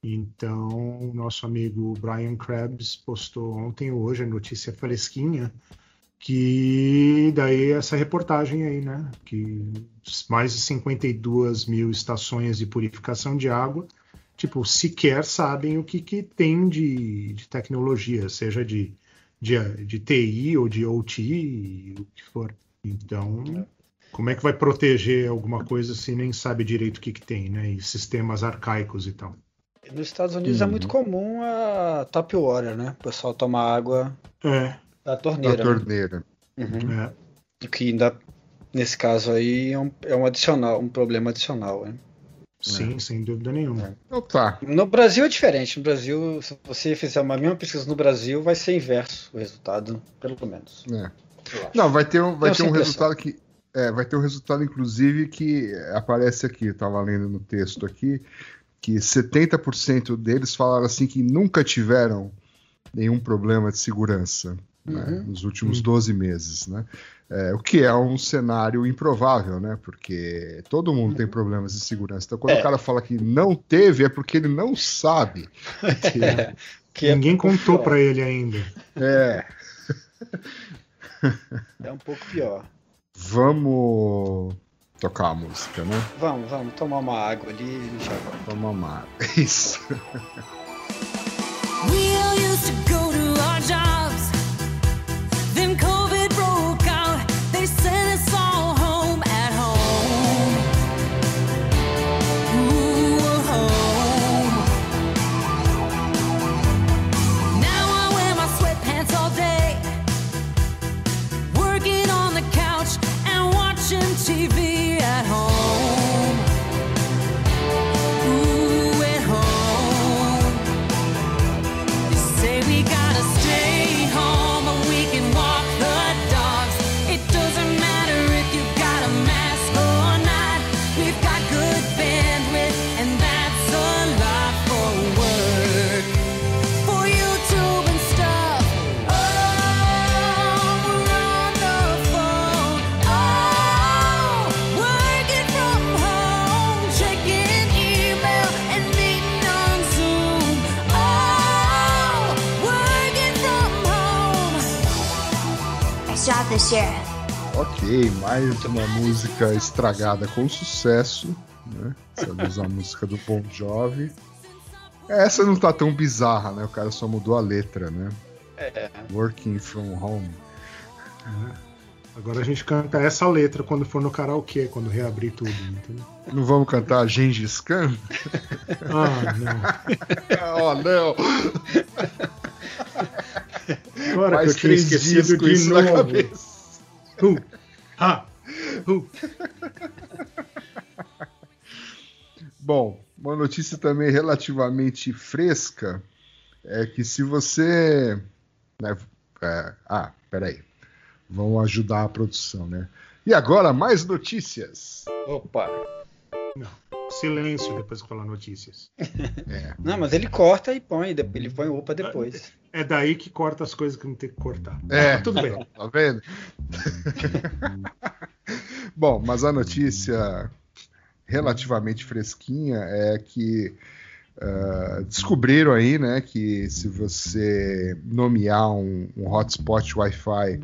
Então, nosso amigo Brian Krebs postou ontem ou hoje a notícia fresquinha que daí essa reportagem aí, né? Que mais de 52 mil estações de purificação de água, tipo, sequer sabem o que, que tem de, de tecnologia, seja de, de, de TI ou de OT, o que for. Então, como é que vai proteger alguma coisa se nem sabe direito o que, que tem, né? E sistemas arcaicos e tal. Nos Estados Unidos uhum. é muito comum a tap water, né? O pessoal toma água é. da torneira. Da torneira. Né? Uhum. É. O que ainda, nesse caso aí, é um, é um adicional, um problema adicional, né? Sim, é. sem dúvida nenhuma. Então tá. No Brasil é diferente. No Brasil, se você fizer uma mesma pesquisa no Brasil, vai ser inverso o resultado, pelo menos. É. Não, vai ter um, vai ter um resultado que. É, vai ter um resultado, inclusive, que aparece aqui, eu estava lendo no texto aqui, que 70% deles falaram assim que nunca tiveram nenhum problema de segurança uhum. né, nos últimos uhum. 12 meses, né? É, o que é um cenário improvável, né? Porque todo mundo tem problemas de segurança. Então, quando é. o cara fala que não teve, é porque ele não sabe. Que, é, que Ninguém contou para ele ainda. É. É um pouco pior. Vamos tocar a música, né? Vamos, vamos tomar uma água ali e já vamos. Tomar uma água. Isso. We all used to go Sheriff. Ok, mais uma música estragada com sucesso, né? Essa vez a música do Bon Jovi. Essa não tá tão bizarra, né? O cara só mudou a letra, né? É. Working from home. Agora a gente canta essa letra quando for no karaokê, quando reabrir tudo, entendeu? Não vamos cantar Gengis Khan? Ah, não. oh, não! Agora Mais que eu tinha esquecido de isso na novo. Hu, ha, hu. Bom, uma notícia também relativamente fresca é que se você. né, é, ah, peraí. Vamos ajudar a produção, né? E agora, mais notícias. Opa. Silêncio depois que falar notícias. É, Não, mas ele corta e põe, ele põe opa depois. É daí que corta as coisas que não tem que cortar. É, Mas tudo bem. Tá vendo? Bom, mas a notícia relativamente fresquinha é que ah, descobriram aí, né, que se você nomear um, um hotspot Wi-Fi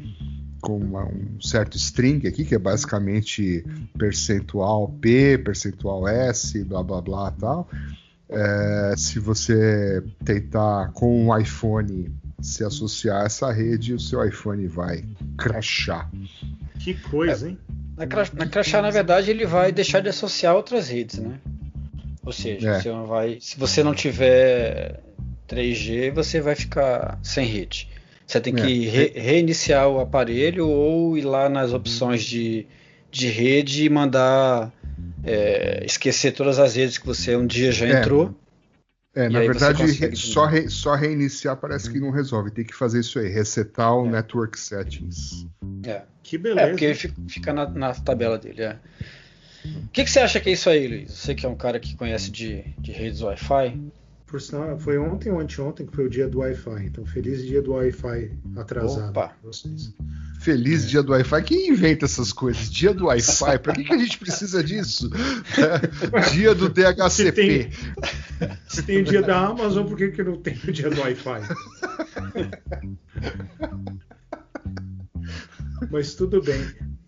com uma- um certo string aqui, que é basicamente percentual P, percentual S, blá blá blá tal. É, se você tentar com um iPhone se associar a essa rede, o seu iPhone vai crashar. Que coisa, hein? Na, cra- na crachá, na verdade, ele vai deixar de associar outras redes, né? Ou seja, É. você não vai, se você não tiver 3G, você vai ficar sem rede. Você tem que É. re- reiniciar o aparelho ou ir lá nas opções de, de rede e mandar é, esquecer todas as redes que você um dia já É. entrou. É, E na verdade, só, re- só reiniciar parece que não resolve. Tem que fazer isso aí, resetar o É. network settings. É. Que beleza. É, porque ele fica, fica na, na tabela dele. é. O que, que você acha que é isso aí, Luiz? Você que é um cara que conhece de, de redes Wi-Fi. Por sinal, foi ontem ou anteontem que foi o dia do Wi-Fi. Então, feliz dia do Wi-Fi atrasado Opa. pra vocês. Feliz dia do Wi-Fi. Quem inventa essas coisas? Dia do Wi-Fi? Pra que, que a gente precisa disso? É, dia do Se tem, DHCP. se tem o dia da Amazon, por que, que não tem o dia do Wi-Fi? Mas tudo bem.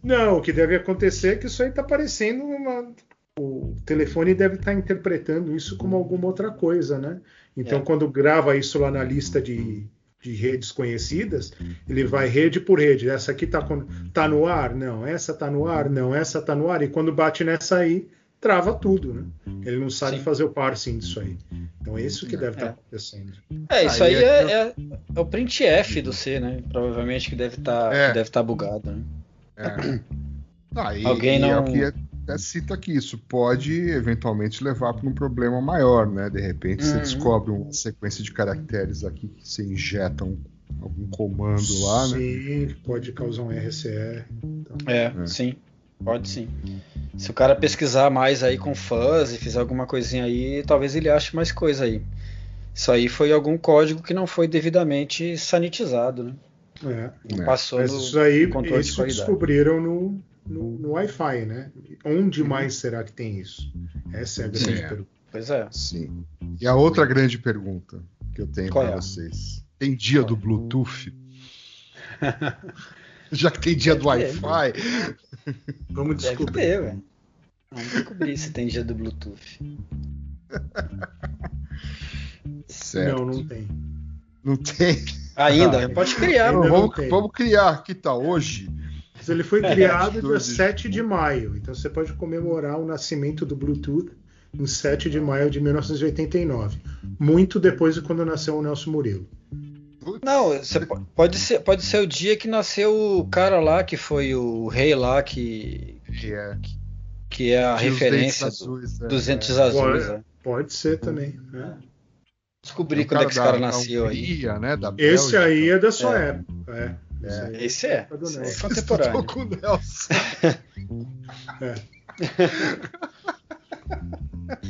Não, o que deve acontecer é que isso aí está parecendo uma. O telefone deve estar interpretando isso como alguma outra coisa, né? Então, É. quando grava isso lá na lista de, de redes conhecidas, ele vai rede por rede. Essa aqui tá, com- tá no ar? Não. Essa tá no ar? Não. Essa tá no ar? E quando bate nessa aí, trava tudo, né? Ele não sabe Sim. fazer o parsing disso aí. Então é isso que deve estar É. acontecendo. É, isso Aí aí é- é, é- é o print F do C, né? Provavelmente que deve estar É. deve tá bugado. Né? É. Ah, e, Alguém e é não- o que até cita aqui, isso pode eventualmente levar para um problema maior, né? De repente você Uhum. descobre uma sequência de caracteres aqui que você injeta um- algum comando lá, né? Sim, pode causar um RCE. Então, É, É. sim. Pode sim. Se o cara pesquisar mais aí com fuzz e fizer alguma coisinha aí, talvez ele ache mais coisa aí. Isso aí foi algum código que não foi devidamente sanitizado, né? é. Não passou Mas no isso aí, controle de isso qualidade. descobriram no, no, no Wi-Fi, né? Onde Uhum. mais será que tem isso? Essa é a grande Sim. pergunta. Pois é. Sim. E a outra grande pergunta que eu tenho para é? vocês: tem dia do Bluetooth? Já que tem dia do Deve ter. Wi-Fi, Vamos Deve descobrir. ter, velho. Vamos descobrir se tem dia do Bluetooth. certo? Não, não tem. Não tem. Ainda, Ah, pode criar. Então, não vamos, vamos criar. Que tal hoje? Mas ele foi É, criado dia 22 de 7 de maio. Então você pode comemorar o nascimento do Bluetooth em 7 de maio de 1989. Muito depois de quando nasceu o Nelson Murilo. Não, pode ser, pode ser o dia que nasceu o cara lá que foi o rei lá que Que é, que é a referência dentes azuis, é, dos dentes é. azuis. Pode, é. pode ser também. né? Descobri quando é que esse da- cara da nasceu aí. Hungria, Né, da Esse Bélgica. aí é da sua É. época. É. Esse é, do esse é Nelson. Estou contemporâneo. com o Nelson. É.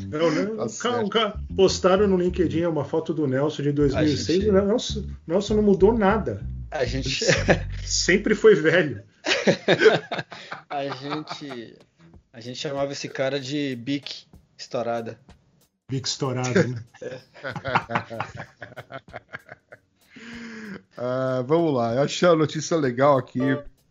Não, não, Tá um um postaram no LinkedIn uma foto do Nelson de 2006. gente- O Nelson, Nelson não mudou nada. A gente, Sempre foi velho. a gente, a gente chamava esse cara de Bic estourada. Bico estourado, né? Ah, vamos lá, eu achei a notícia legal aqui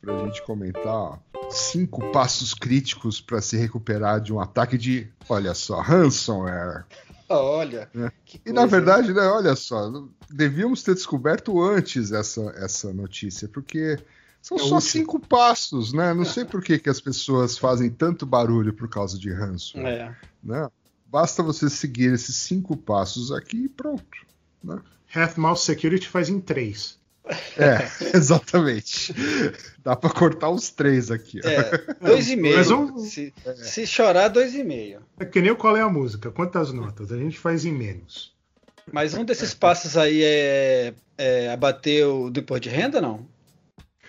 pra gente comentar ó, cinco passos críticos para se recuperar de um ataque de, olha só, ransomware. Olha. É. E na coisa, verdade, né, olha só, devíamos ter descoberto antes essa, essa notícia, porque são É só útil. cinco passos, né? Não sei por que, que as pessoas fazem tanto barulho por causa de ransomware, É. né? Basta você seguir esses cinco passos aqui e pronto. Half Mouse Security faz em três. É, exatamente. Dá para cortar os três aqui. ó. É, dois e meio. Mas um- Se, se chorar, dois e meio. É que nem o qual é a música. Quantas notas? A gente faz em menos. Mas um desses passos aí é, é abater o do imposto de renda, não?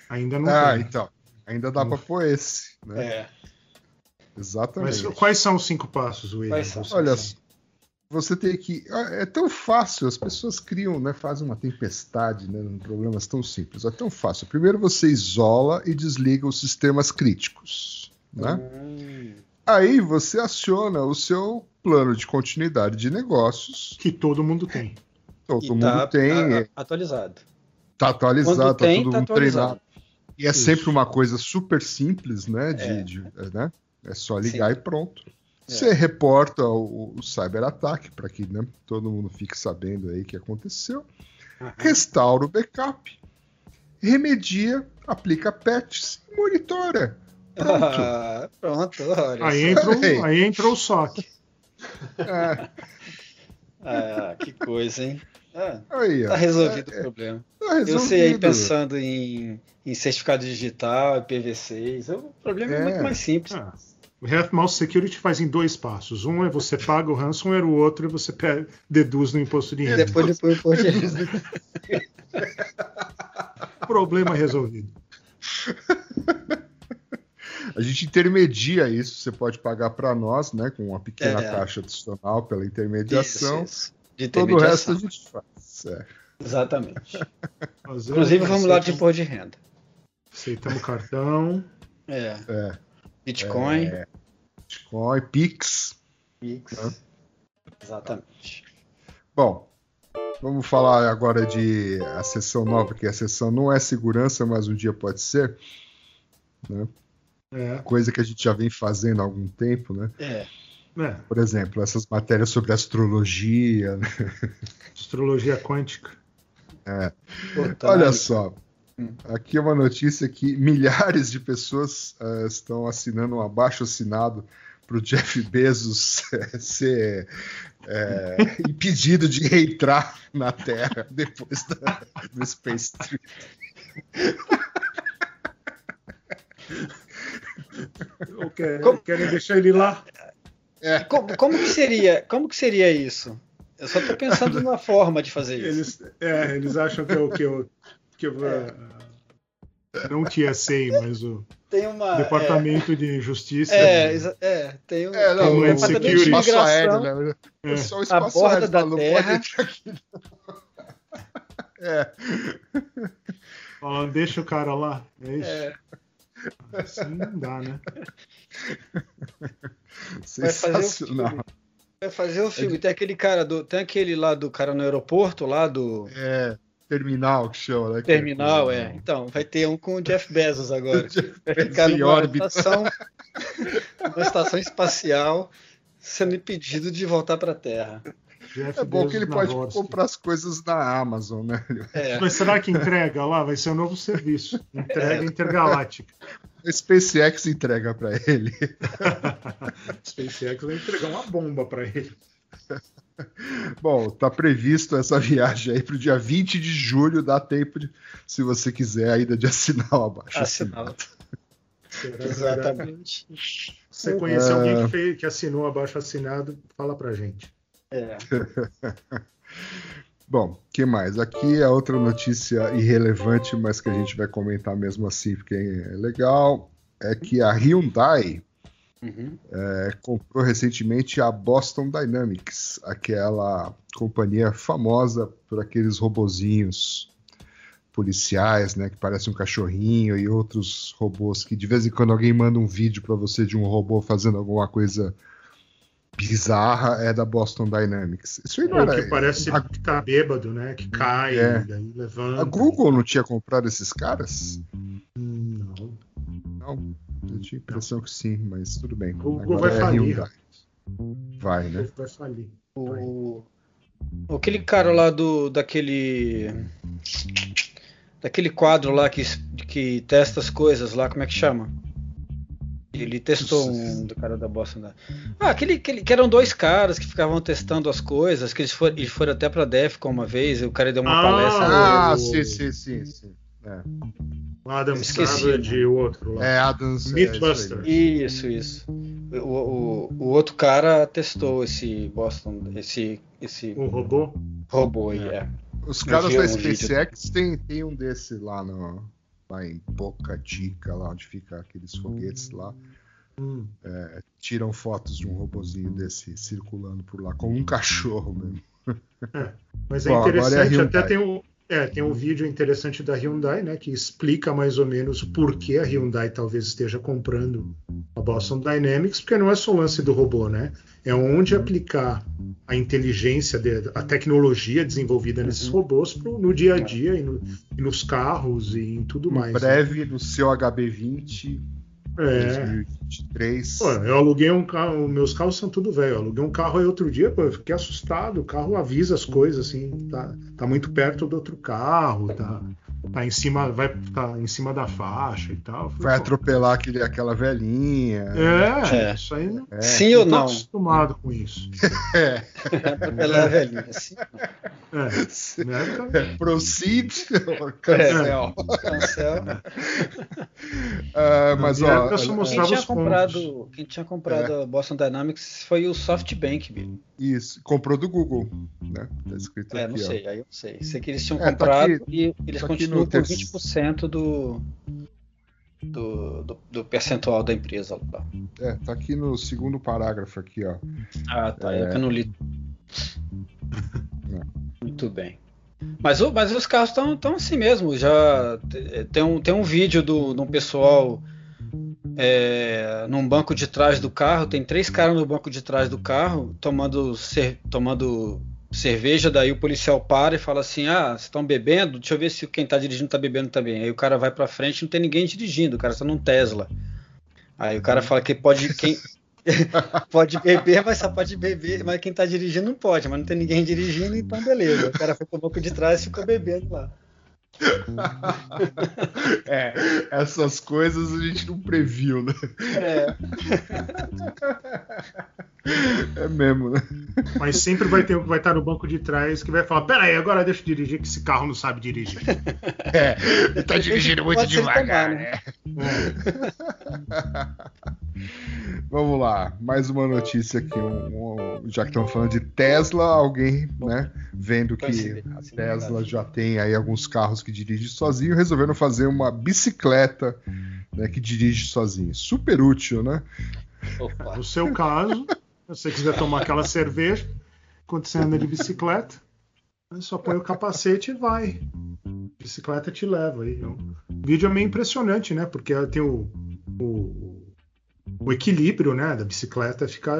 Ainda não Ah, tem. então. Ainda dá para pôr esse, né? É. Exatamente. Mas quais são os cinco passos, William? Quais são? Você- tem que. É tão fácil, as pessoas criam, né? Fazem uma tempestade, né? Problemas tão simples. É tão fácil. Primeiro você isola e desliga os sistemas críticos. Né? Hum, Aí você aciona o seu plano de continuidade de negócios. Que todo mundo tem. Todo e mundo tá tem, a- é, atualizado. tá atualizado, Quando tá tem, todo tá mundo atualizado. treinado. E é Isso. sempre uma coisa super simples, né? De, É. de- né? É só ligar e pronto. É. Você reporta o, o cyberataque para que né, todo mundo fique sabendo aí o que aconteceu. Aham. Restaura o backup, remedia, aplica patches e monitora. Pronto. Ah, pronto, olha. Aí entrou, Ei. aí entrou o SOC. É, Ah, que coisa, hein? Ah, aí, ó. tá resolvido É, o problema. tá Eu sei aí resolvido. pensando em, em certificado digital, IPv6. O problema é, É. muito mais simples. Ah, o Half Mouse Security faz em dois passos. Um é você paga o ransomware, o outro é você deduz no imposto de E renda. depois o imposto de renda. Problema resolvido. A gente intermedia isso, você pode pagar para nós, né, com uma pequena É. taxa adicional pela intermediação. Isso, isso. De Todo o resto a intermediação. gente faz. é. Exatamente. Fazer- Inclusive o formulário de imposto de renda. Aceitamos cartão. É. É. Bitcoin, É. Bitcoin, Pix. Pix. Hã? Exatamente. Bom, vamos falar agora de a sessão nova, que a sessão não é segurança, mas um dia pode ser. Né? É, Coisa que a gente já vem fazendo há algum tempo, né? É. é, Por exemplo, essas matérias sobre astrologia. né? astrologia quântica. Botânico. Olha só. Aqui é uma notícia que milhares de pessoas eh, estão assinando um abaixo assinado para o Jeff Bezos eh, ser eh, impedido de reentrar na Terra depois da- do Space Trip. Como- Querem deixar ele lá? Como, como que seria? Como que seria isso? Eu só tô pensando numa forma de fazer isso. Eles, é, eles acham que eu, que eu, que eu É. ah, não o TSA, mas o Tem uma Departamento de Justiça. É, é, é, tem um, É, não, Homeland o departamento de espaço aéreo, né? É. Só o A espaço borda aéreo, da não Terra. pode. É, Ó, deixa o cara lá. É isso. É, Assim não dá, né? Vai fazer o sensacional. vai fazer o filme. Tem aquele cara do, tem aquele lá do cara no aeroporto lá do É, terminal que chama, né? terminal, é. Então, vai ter um com o Jeff Bezos agora. Vai Bezos ficar numa órbita. estação, numa estação espacial, sendo impedido de voltar para a Terra. Jeff É bom Bezos que ele pode comprar as coisas na Amazon, né? É, Mas será que entrega lá? Vai ser um novo serviço. Entrega É. intergaláctica. A SpaceX entrega para ele. SpaceX vai entregar uma bomba para ele. Bom, tá previsto essa viagem aí para o dia 20 de julho, dá tempo de, se você quiser ainda de assinar o abaixo. assinado. Exatamente. Se você conhecer É. alguém que, fez, que assinou abaixo assinado, fala pra gente. É. Bom, que mais? Aqui é outra notícia irrelevante, mas que a gente vai comentar mesmo assim, porque é legal. É que a Hyundai Uhum. é, comprou recentemente a Boston Dynamics, aquela companhia famosa por aqueles robozinhos policiais, né, que parece um cachorrinho e outros robôs que de vez em quando alguém manda um vídeo para você de um robô fazendo alguma coisa bizarra é da Boston Dynamics. Isso aí não É era, que parece a, que tá bêbado, né? Que cai, É. daí levanta. a Google não tinha comprado esses caras? Hum, Não. Eu tinha a impressão que sim, mas tudo bem. O Google Agora vai é falir. Hyundai. Vai, né? Vai falir. O, aquele cara lá do daquele daquele quadro lá que, que testa as coisas lá, como é que chama? Ele testou um do cara da Boston. Da... Ah, aquele, aquele que eram dois caras que ficavam testando as coisas, que eles foram, eles foram até pra Defcon uma vez, e o cara deu uma Ah, palestra. Ah, sim, sim, sim, sim. É, Adam Esqueci, Savage e o outro lá. é Adams. é, Mythbusters. isso aí. Isso, isso. O, o, o outro cara testou esse Boston, esse, esse O robô. robô aí, é. Os caras da um. SpaceX tem, tem um desse lá, no, lá em Boca Chica, lá onde fica aqueles foguetes lá. Hum. Tiram fotos de um robozinho desse circulando por lá, como um cachorro mesmo. Mas é Bom, é a interessante, Hyundai. até tem um, é, tem um vídeo interessante da Hyundai, né, que explica mais ou menos por que a Hyundai talvez esteja comprando a Boston Dynamics, porque não é só o lance do robô, né? É onde aplicar a inteligência, de- a tecnologia desenvolvida nesses Uhum. robôs pro- no dia a dia e, no- e nos carros e em tudo mais. Em né? breve, no seu HB20 É. 2023. Pô, eu aluguei um carro, meus carros são tudo velho. Eu aluguei um carro aí outro dia, pô, eu fiquei assustado. O carro avisa as coisas, assim, tá, tá muito perto do outro carro, tá, tá em cima, vai tá em cima da faixa e tal. Falei, Vai atropelar aquele, aquela velhinha. É, É. isso aí não É. Sim ou tô não? acostumado com isso. Ela é velhinha, assim. É, né? Proceed or cancel. Cancel. Ah, mas, ó, Quem mostrava tinha comprado, quem tinha comprado a Boston Dynamics foi o SoftBank, isso, comprou do Google, né? Tá escrito É, aqui, não ó. sei, aí eu não sei. Sei que eles tinham É, tá comprado aqui- e eles tá continuam com terço. 20% do, do, do, do percentual da empresa lá. É, tá aqui no segundo parágrafo aqui, ó. Ah, tá. É. Eu que não li. Não. Muito bem. Mas, o- mas os carros estão tão assim mesmo. Já te- tem um, tem um vídeo do, de um pessoal é, num banco de trás do carro. Tem três caras no banco de trás do carro tomando, cer- tomando cerveja. Daí o policial para e fala assim: Ah, vocês estão bebendo? Deixa eu ver se quem está dirigindo está bebendo também. Aí o cara vai para frente não tem ninguém dirigindo. O cara está num Tesla. Aí o cara fala que pode. Quem, pode beber, mas só pode beber, mas quem tá dirigindo não pode, mas não tem ninguém dirigindo, então beleza. O cara foi pro banco de trás e ficou bebendo lá. É, essas coisas a gente não previu, né? É, É mesmo, né? Mas sempre vai ter que vai estar no banco de trás que vai falar: Pera aí, agora deixa eu dirigir, que esse carro não sabe dirigir. É, ele tá dirigindo muito devagar, tomar, né? Vamos lá, mais uma notícia aqui. um- um- já que estamos falando de Tesla, alguém, né, vendo que a Tesla já tem aí alguns carros que dirigem sozinho, resolveram fazer uma bicicleta né, que dirige sozinho. Super útil, né? opa. No seu caso, se você quiser tomar aquela cerveja, quando você anda de bicicleta, só põe o capacete e vai. A bicicleta te leva aí. O vídeo é meio impressionante, né? Porque tem o, o, o equilíbrio, né? Da bicicleta ficar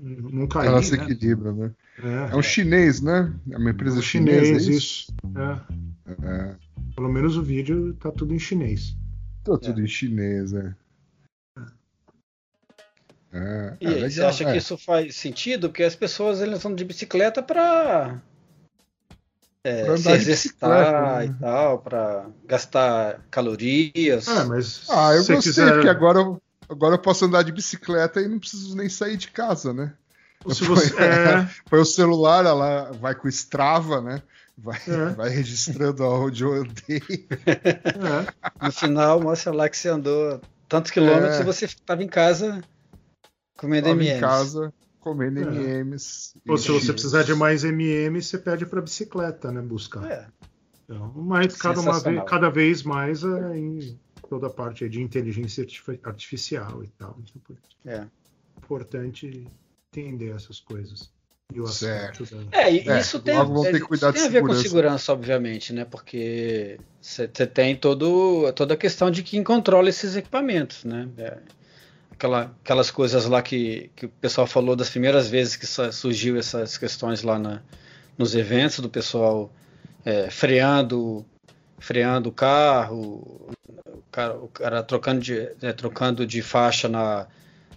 não cair, Ela se né? equilibra, né? É, É um chinês, né? É uma empresa um chinesa. chinês, é isso. É. É, Pelo menos o vídeo tá tudo em chinês. tá tudo em chinês, é. É, E é aí, você acha é. que isso faz sentido? Porque as pessoas elas andam de bicicleta para Pra se exercitar né? e tal, para gastar calorias. É, mas Ah, eu gostei, quiser- porque agora, eu- agora eu posso andar de bicicleta e não preciso nem sair de casa, né? se você, é, Põe o celular, ela vai com o Strava, né? Vai, É. vai registrando aonde eu andei. é, No final, mostra lá que você andou tantos quilômetros É. e você estava em casa comendo Tava em M&M's. casa comendo É. M&M's. Ou se você precisar de mais MM, você pede para bicicleta, né? Buscar. É. Então, mas cada, uma vez, cada vez mais é, em toda a parte de inteligência artifi- artificial e tal. Então, é importante entender essas coisas. E o Certo. da... É, e É, isso tem, logo vão ter é, que cuidar isso tem a ver com segurança. obviamente, né? Porque você tem todo, toda a questão de quem controla esses equipamentos, né? É, aquela- aquelas coisas lá que, que o pessoal falou das primeiras vezes que surgiu essas questões lá na- nos eventos do pessoal é, freando, freando o carro, cara, o cara trocando de, né, trocando de faixa na,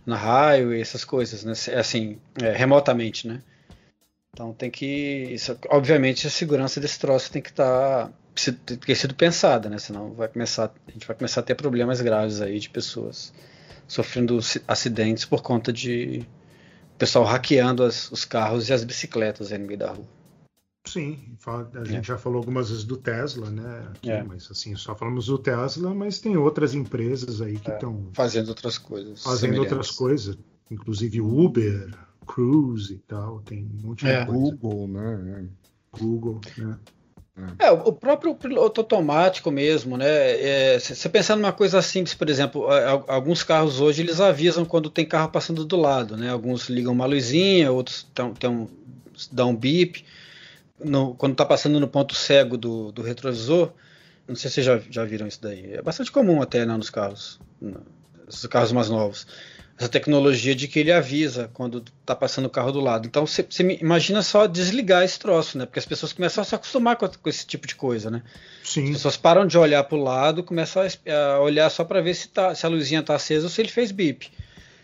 na highway, essas coisas, né? Assim, é, remotamente, né? Então tem que. Isso, obviamente a segurança desse troço tem que estar. tem que ter sido pensada, né? Senão vai começar, a gente vai começar a ter problemas graves aí de pessoas sofrendo ci- acidentes por conta de pessoal hackeando as- os carros e as bicicletas aí no meio da rua. Sim, a gente É. já falou algumas vezes do Tesla, né? aqui, É. Mas assim, só falamos do Tesla, mas tem outras empresas aí que É. estão Fazendo outras coisas. fazendo semelhantes. outras coisas, inclusive Uber, Cruise e tal, tem um monte de É. coisa. Google, né? Google, né? É, o o próprio piloto automático mesmo, né? É, se você pensar numa coisa simples, por exemplo, a- a- alguns carros hoje eles avisam quando tem carro passando do lado, né? Alguns ligam uma luzinha, outros tão, tão, dão um bip. No- quando está passando no ponto cego do, do retrovisor, não sei se vocês já, já viram isso daí. É bastante comum até né, nos carros, esses carros mais novos. Essa tecnologia de que ele avisa quando está passando o carro do lado. Então você imagina só desligar esse troço, né? Porque as pessoas começam a se acostumar com, com esse tipo de coisa, né? As Sim, pessoas param de olhar para o lado, começam a, olhar só para ver se, tá, se a luzinha está acesa ou se ele fez bip.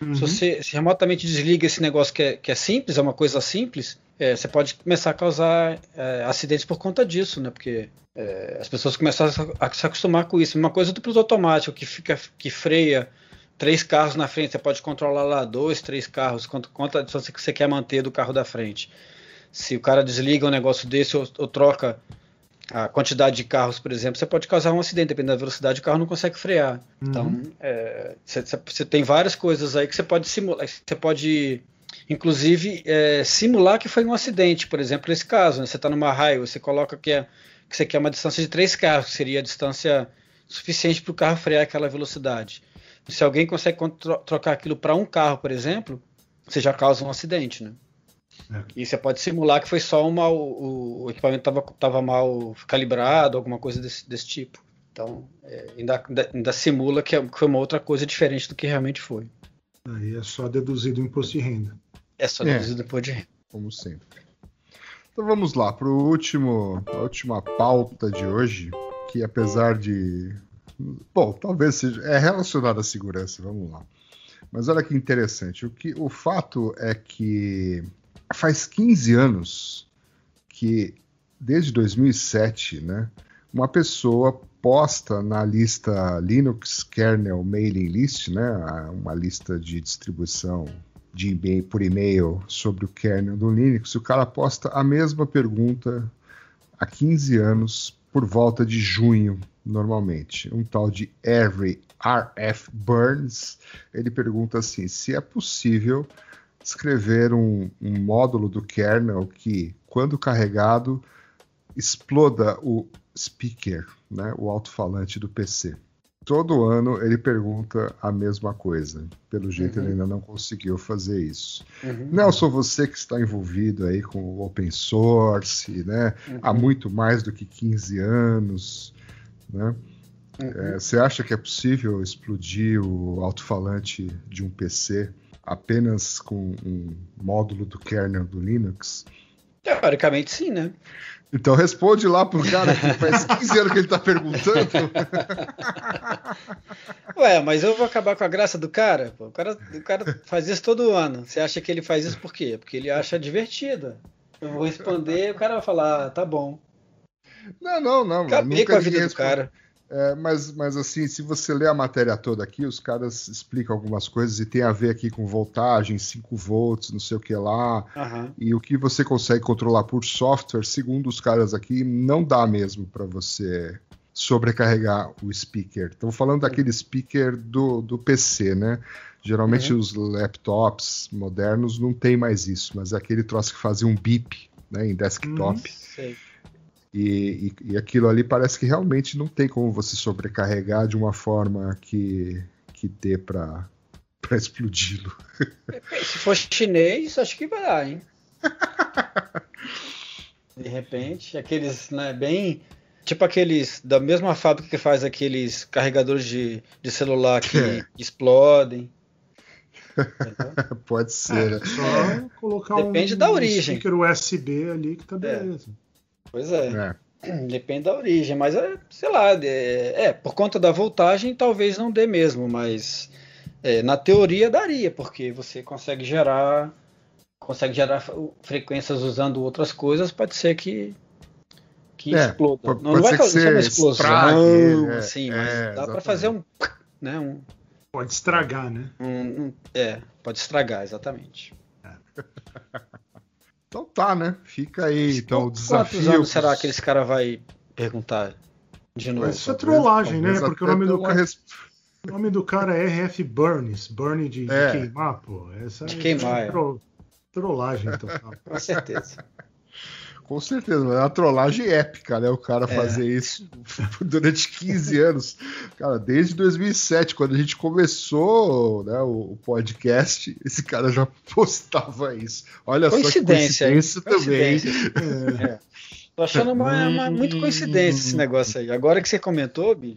uhum, Se você se remotamente desliga esse negócio que é, que é simples, é uma coisa simples, é, você pode começar a causar é, acidentes por conta disso, né? Porque é, as pessoas começam a se- a se acostumar com isso. Uma coisa do piloto automático que fica que freia três carros na frente, você pode controlar lá dois, três carros, quanto, quanto a distância que você quer manter do carro da frente. Se o cara desliga um negócio desse ou, ou troca a quantidade de carros, por exemplo, você pode causar um acidente, dependendo da velocidade, o carro não consegue frear. Então, Uhum. é, você, você tem várias coisas aí que você pode simular, você pode, inclusive, é, simular que foi um acidente, por exemplo, nesse caso, né? você está numa raio, você coloca que, é, que você quer uma distância de três carros, que seria a distância suficiente para o carro frear aquela velocidade. Se alguém consegue trocar aquilo para um carro, por exemplo, você já causa um acidente, né? É. E você pode simular que foi só uma, o, o equipamento estava mal calibrado, alguma coisa desse, desse tipo. Então, é, ainda, ainda, simula que, é- que foi uma outra coisa diferente do que realmente foi. aí é só deduzir do imposto de renda. É só É. deduzir depois de renda. Como sempre. Então vamos lá para o último, a última pauta de hoje, que apesar de, bom, talvez seja é relacionada à segurança. Vamos lá. Mas olha que interessante. O que, o fato é que faz 15 anos que desde 2007, né, uma pessoa posta na lista Linux Kernel Mailing List, né, uma lista de distribuição de e-mail, por e-mail sobre o kernel do Linux, o cara posta a mesma pergunta há 15 anos, por volta de junho, normalmente. Um tal de Every RF Burns, ele pergunta assim: se é possível escrever um, um módulo do kernel que, quando carregado, exploda o speaker, né, o alto-falante do PC. Todo ano ele pergunta a mesma coisa. Pelo jeito Uhum. ele ainda não conseguiu fazer isso. Nelson, você que está envolvido aí com o open source, né? Há Uhum. muito mais do que 15 anos, né? Uhum. É, você acha que é possível explodir o alto-falante de um PC apenas com um módulo do kernel do Linux? Teoricamente, sim, né? Então responde lá pro cara que faz 15 anos que ele tá perguntando. Ué, mas eu vou acabar com a graça do cara? pô. O cara, o cara faz isso todo ano. Você acha que ele faz isso por quê? Porque ele acha divertido. Eu vou responder, o cara vai falar, ah, tá bom. Não, não, não. Acabei nunca com a vida do responde. cara. É, mas, mas assim, se você ler a matéria toda aqui, os caras explicam algumas coisas e tem a ver aqui com voltagem, 5 volts, não sei o que lá. Aham. E o que você consegue controlar por software, segundo os caras aqui, não dá mesmo para você sobrecarregar o speaker. Estamos falando daquele speaker do, do PC, né? Geralmente os laptops modernos não tem mais isso, mas é aquele troço que fazia um beep né, em desktop. Sei. E, e- e aquilo ali parece que realmente não tem como você sobrecarregar de uma forma que, que dê para explodi-lo. Se for chinês, acho que vai dar, hein? De repente, aqueles, né, bem. Tipo aqueles da mesma fábrica que faz aqueles carregadores de, de celular que É. explodem. Pode ser, né? É, só colocar Depende um, da um origem. speaker USB ali que tá beleza. Pois é. É. Depende da origem, mas é, sei lá, é, é, por conta da voltagem talvez não dê mesmo, mas é, na teoria daria, porque você consegue gerar consegue gerar frequências usando outras coisas, pode ser que que É, exploda. pode- não, pode vai você uma explosão, estrague, assim, é, mas dá para fazer um, né, um, Pode estragar, né? um- um- é, pode estragar, exatamente. Então tá, né? Fica aí, então, o Quantos desafio. anos será que esse cara vai perguntar de novo? Isso é trollagem, né? Porque o nome do, cara, res- o nome do cara é RF Burns. Burn de, de É. queimar, pô. Essa De é- queimar, é. tro- trollagem total. Com certeza. Com certeza, mas é uma trollagem épica, né? O cara É. fazer isso durante 15 anos. Cara, desde 2007, quando a gente começou né, o, o podcast, esse cara já postava isso. Olha só que Coincidência, coincidência também. Coincidência. É. Tô achando uma, uma- muito coincidência esse negócio aí. Agora que você comentou, Bi,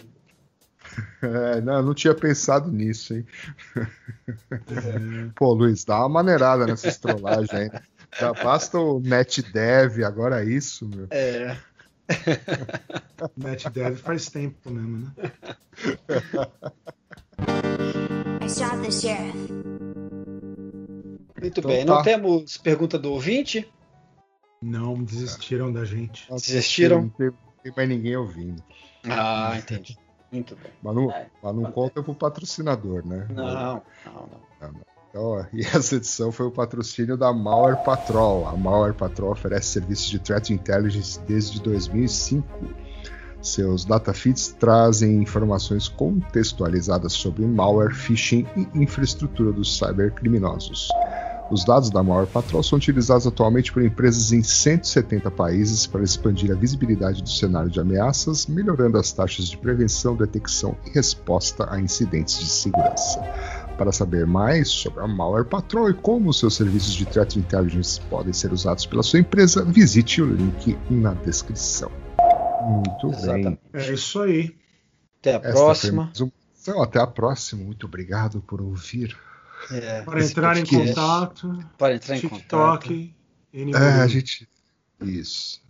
É, não, eu não tinha pensado nisso, hein? É, Pô, Luiz, dá uma maneirada nessas trollagens aí. Já basta o NetDev, agora isso, meu. é, Net Dev faz tempo mesmo, né? I shot the sheriff. muito Então bem. tá. Não temos pergunta do ouvinte? Não desistiram da gente. Desistiram? Não tem, não tem mais ninguém ouvindo. Ah, entendi. Muito bem. Mas não, É. mas não conta pro patrocinador, né? Não, não, não. Então, e essa edição foi o patrocínio da Malware Patrol. A Malware Patrol oferece serviços de threat intelligence desde 2005. Seus datafeeds trazem informações contextualizadas sobre malware, phishing e infraestrutura dos cybercriminosos. Os dados da Malware Patrol são utilizados atualmente por empresas em 170 países para expandir a visibilidade do cenário de ameaças, melhorando as taxas de prevenção, detecção e resposta a incidentes de segurança. Para saber mais sobre a Malware Patrol e como seus serviços de Threat Intelligence podem ser usados pela sua empresa, visite o link na descrição. Muito bem. Exatamente. É isso aí. Até a Esta próxima. edição. Até a próxima. Muito obrigado por ouvir. É, Para entrar em podcast. contato, para entrar em contato. TikTok, É, a gente. Isso.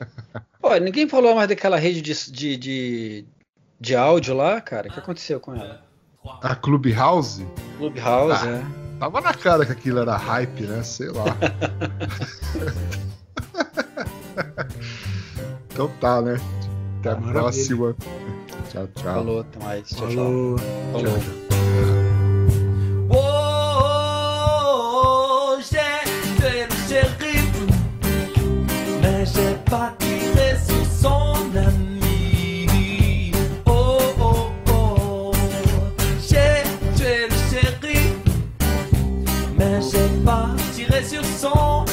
Pô, ninguém falou mais daquela rede de, de, de, de áudio lá, cara. O que aconteceu com ela? A Clubhouse Clubhouse, Ah. é. tava na cara que aquilo era hype, né? Sei lá. então tá, né? Até a Maravilha. próxima. Tchau, tchau. Falou, até mais. Tchau, tchau. Falou. Falou. Oh, j'ai tué le shérif, mais j'ai pas pas sur son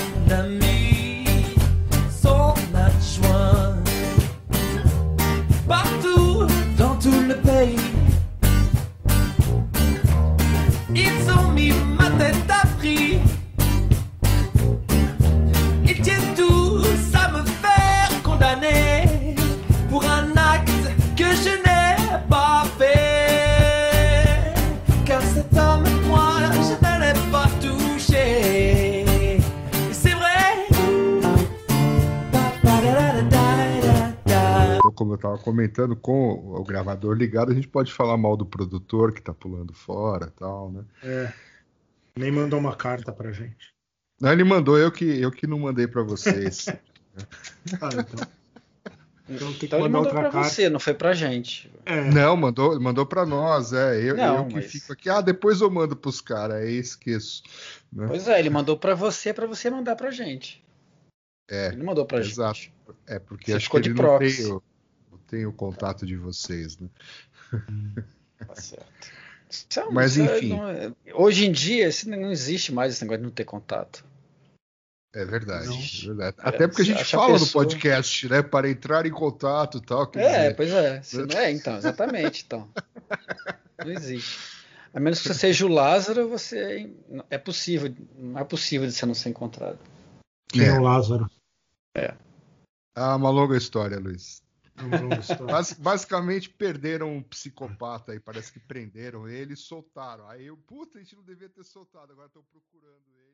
o gravador ligado, a gente pode falar mal do produtor que tá pulando fora e tal, né? É. Nem mandou uma carta pra gente. Não, ele mandou, eu que, eu que não mandei pra vocês. Ah, então. Então Então ele mandou carta. você, não foi pra gente. É, Não, mandou, mandou para nós, é. Eu, Não, eu que mas- fico aqui. Ah, depois eu mando pros caras, aí esqueço. né? Pois é, ele mandou pra você, pra você mandar pra gente. É, Ele não mandou pra exato. gente. É, porque Você acho ficou que de ele tem, não tem o contato de vocês, né? Tá certo. É um- Mas, isso é- enfim. não é- hoje em dia, não existe mais esse negócio de não ter contato. É verdade, é verdade. É, Até porque a gente fala no pessoa- podcast, né? Para entrar em contato e tal. É, dizer, pois é. Se não é, então, exatamente. Então. Não existe. A menos que você seja o Lázaro, você é possível, não é possível de você não ser encontrado. quem é É. o Lázaro? Ah, uma longa história, Luiz. Bas- basicamente perderam um psicopata aí, parece que prenderam ele e soltaram. Aí eu, puta, a gente não devia ter soltado, agora estão procurando ele.